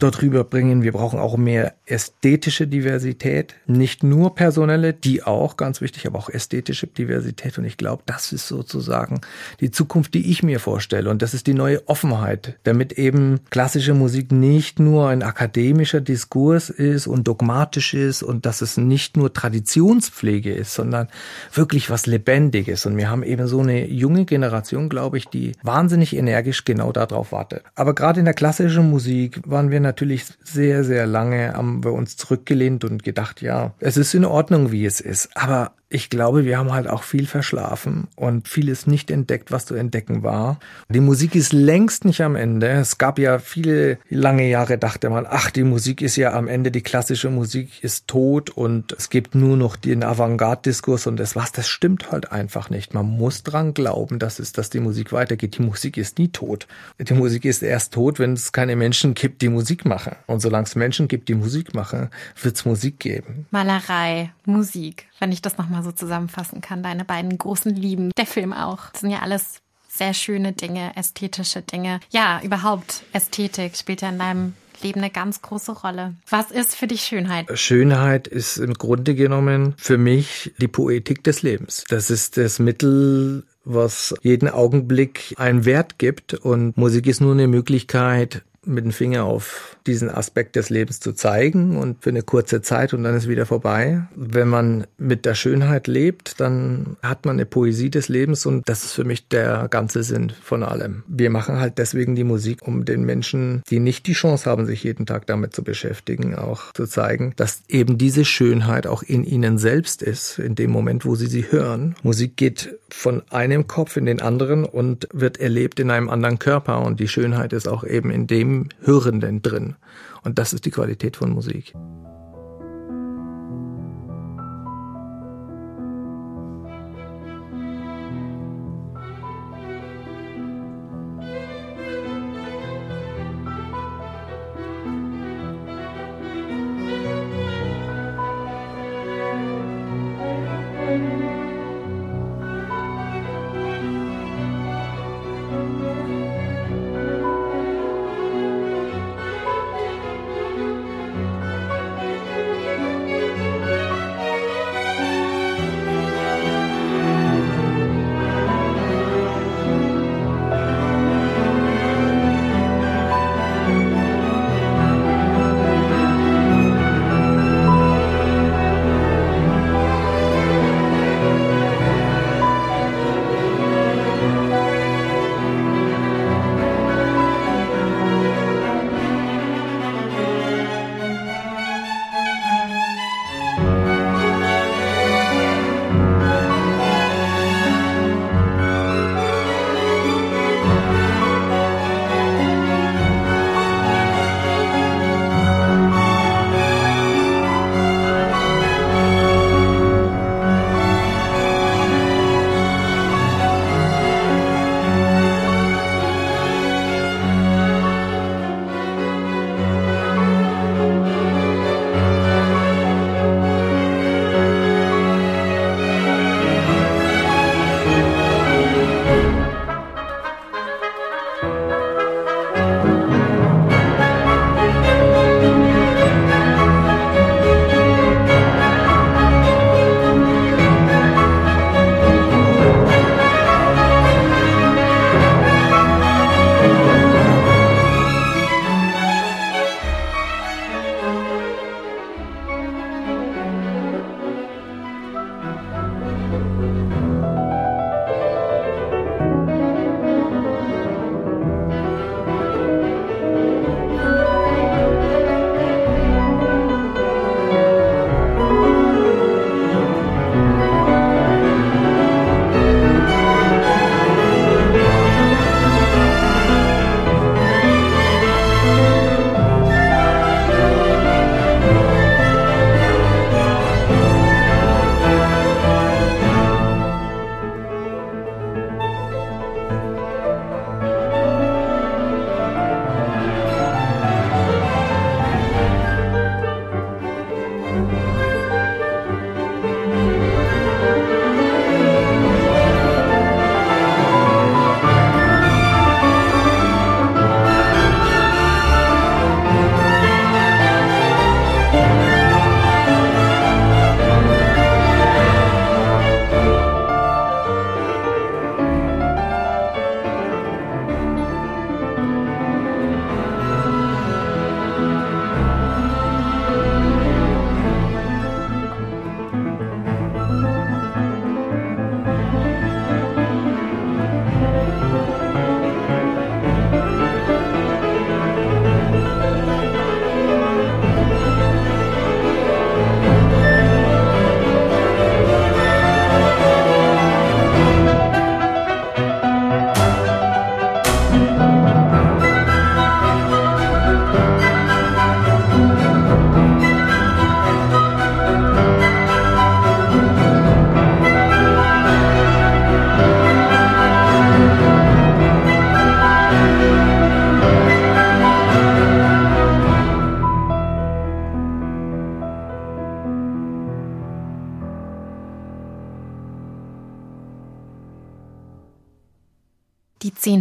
dort rüberbringen. Wir brauchen auch mehr ästhetische Diversität, nicht nur personelle, die auch ganz wichtig, aber auch ästhetische Diversität. Und ich glaube, das ist sozusagen die Zukunft, die ich mir vorstelle. Und das ist die neue Offenheit, damit eben klassische Musik nicht nur ein akademischer Diskurs ist und dogmatisch ist und dass es nicht nur Traditionspflege ist, sondern wirklich was Lebendiges. Und wir haben eben so eine junge Generation, glaube ich, die wahnsinnig energisch genau darauf wartet. Aber gerade in der klassischen Musik waren wir natürlich sehr, sehr lange, haben wir uns zurückgelehnt und gedacht, ja, es ist in Ordnung, wie es ist. Aber ich glaube, wir haben halt auch viel verschlafen und vieles nicht entdeckt, was zu entdecken war. Die Musik ist längst nicht am Ende. Es gab ja viele lange Jahre, dachte man, ach, die Musik ist ja am Ende, die klassische Musik ist tot und es gibt nur noch den Avantgarde-Diskurs und das was. Das stimmt halt einfach nicht. Man muss dran glauben, dass es, dass die Musik weitergeht. Die Musik ist nie tot. Die Musik ist erst tot, wenn es keine Menschen gibt, die Musik machen. Und solange es Menschen gibt, die Musik machen, wird es Musik geben. Malerei, Musik, wenn ich das nochmal so zusammenfassen kann, deine beiden großen Lieben, der Film auch. Das sind ja alles sehr schöne Dinge, ästhetische Dinge. Ja, überhaupt Ästhetik spielt ja in deinem Leben eine ganz große Rolle. Was ist für dich Schönheit? Schönheit ist im Grunde genommen für mich die Poetik des Lebens. Das ist das Mittel, was jeden Augenblick einen Wert gibt und Musik ist nur eine Möglichkeit, mit dem Finger auf diesen Aspekt des Lebens zu zeigen und für eine kurze Zeit und dann ist wieder vorbei. Wenn man mit der Schönheit lebt, dann hat man eine Poesie des Lebens und das ist für mich der ganze Sinn von allem. Wir machen halt deswegen die Musik, um den Menschen, die nicht die Chance haben, sich jeden Tag damit zu beschäftigen, auch zu zeigen, dass eben diese Schönheit auch in ihnen selbst ist, in dem Moment, wo sie sie hören. Musik geht von einem Kopf in den anderen und wird erlebt in einem anderen Körper und die Schönheit ist auch eben in dem Hörenden drin. Und das ist die Qualität von Musik.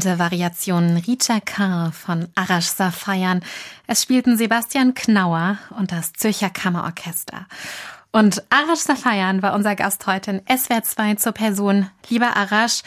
Die zehnte Variation Rita K. von Arash Safayern. Es spielten Sebastian Knauer und das Zürcher Kammerorchester. Und Arash Safayern war unser Gast heute in SWR 2 zur Person. Lieber Arash,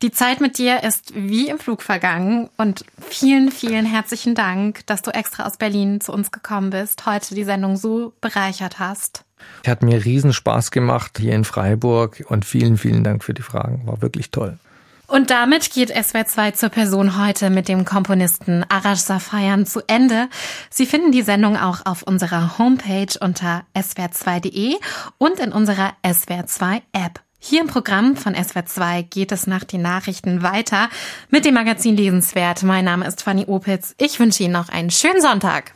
die Zeit mit dir ist wie im Flug vergangen und vielen, vielen herzlichen Dank, dass du extra aus Berlin zu uns gekommen bist, heute die Sendung so bereichert hast. Hat mir riesen Spaß gemacht hier in Freiburg und vielen, vielen Dank für die Fragen. War wirklich toll. Und damit geht SWR 2 zur Person heute mit dem Komponisten Arash Safayan zu Ende. Sie finden die Sendung auch auf unserer Homepage unter swr2.de und in unserer SWR 2 App. Hier im Programm von SWR 2 geht es nach den Nachrichten weiter mit dem Magazin Lesenswert. Mein Name ist Fanny Opitz. Ich wünsche Ihnen noch einen schönen Sonntag.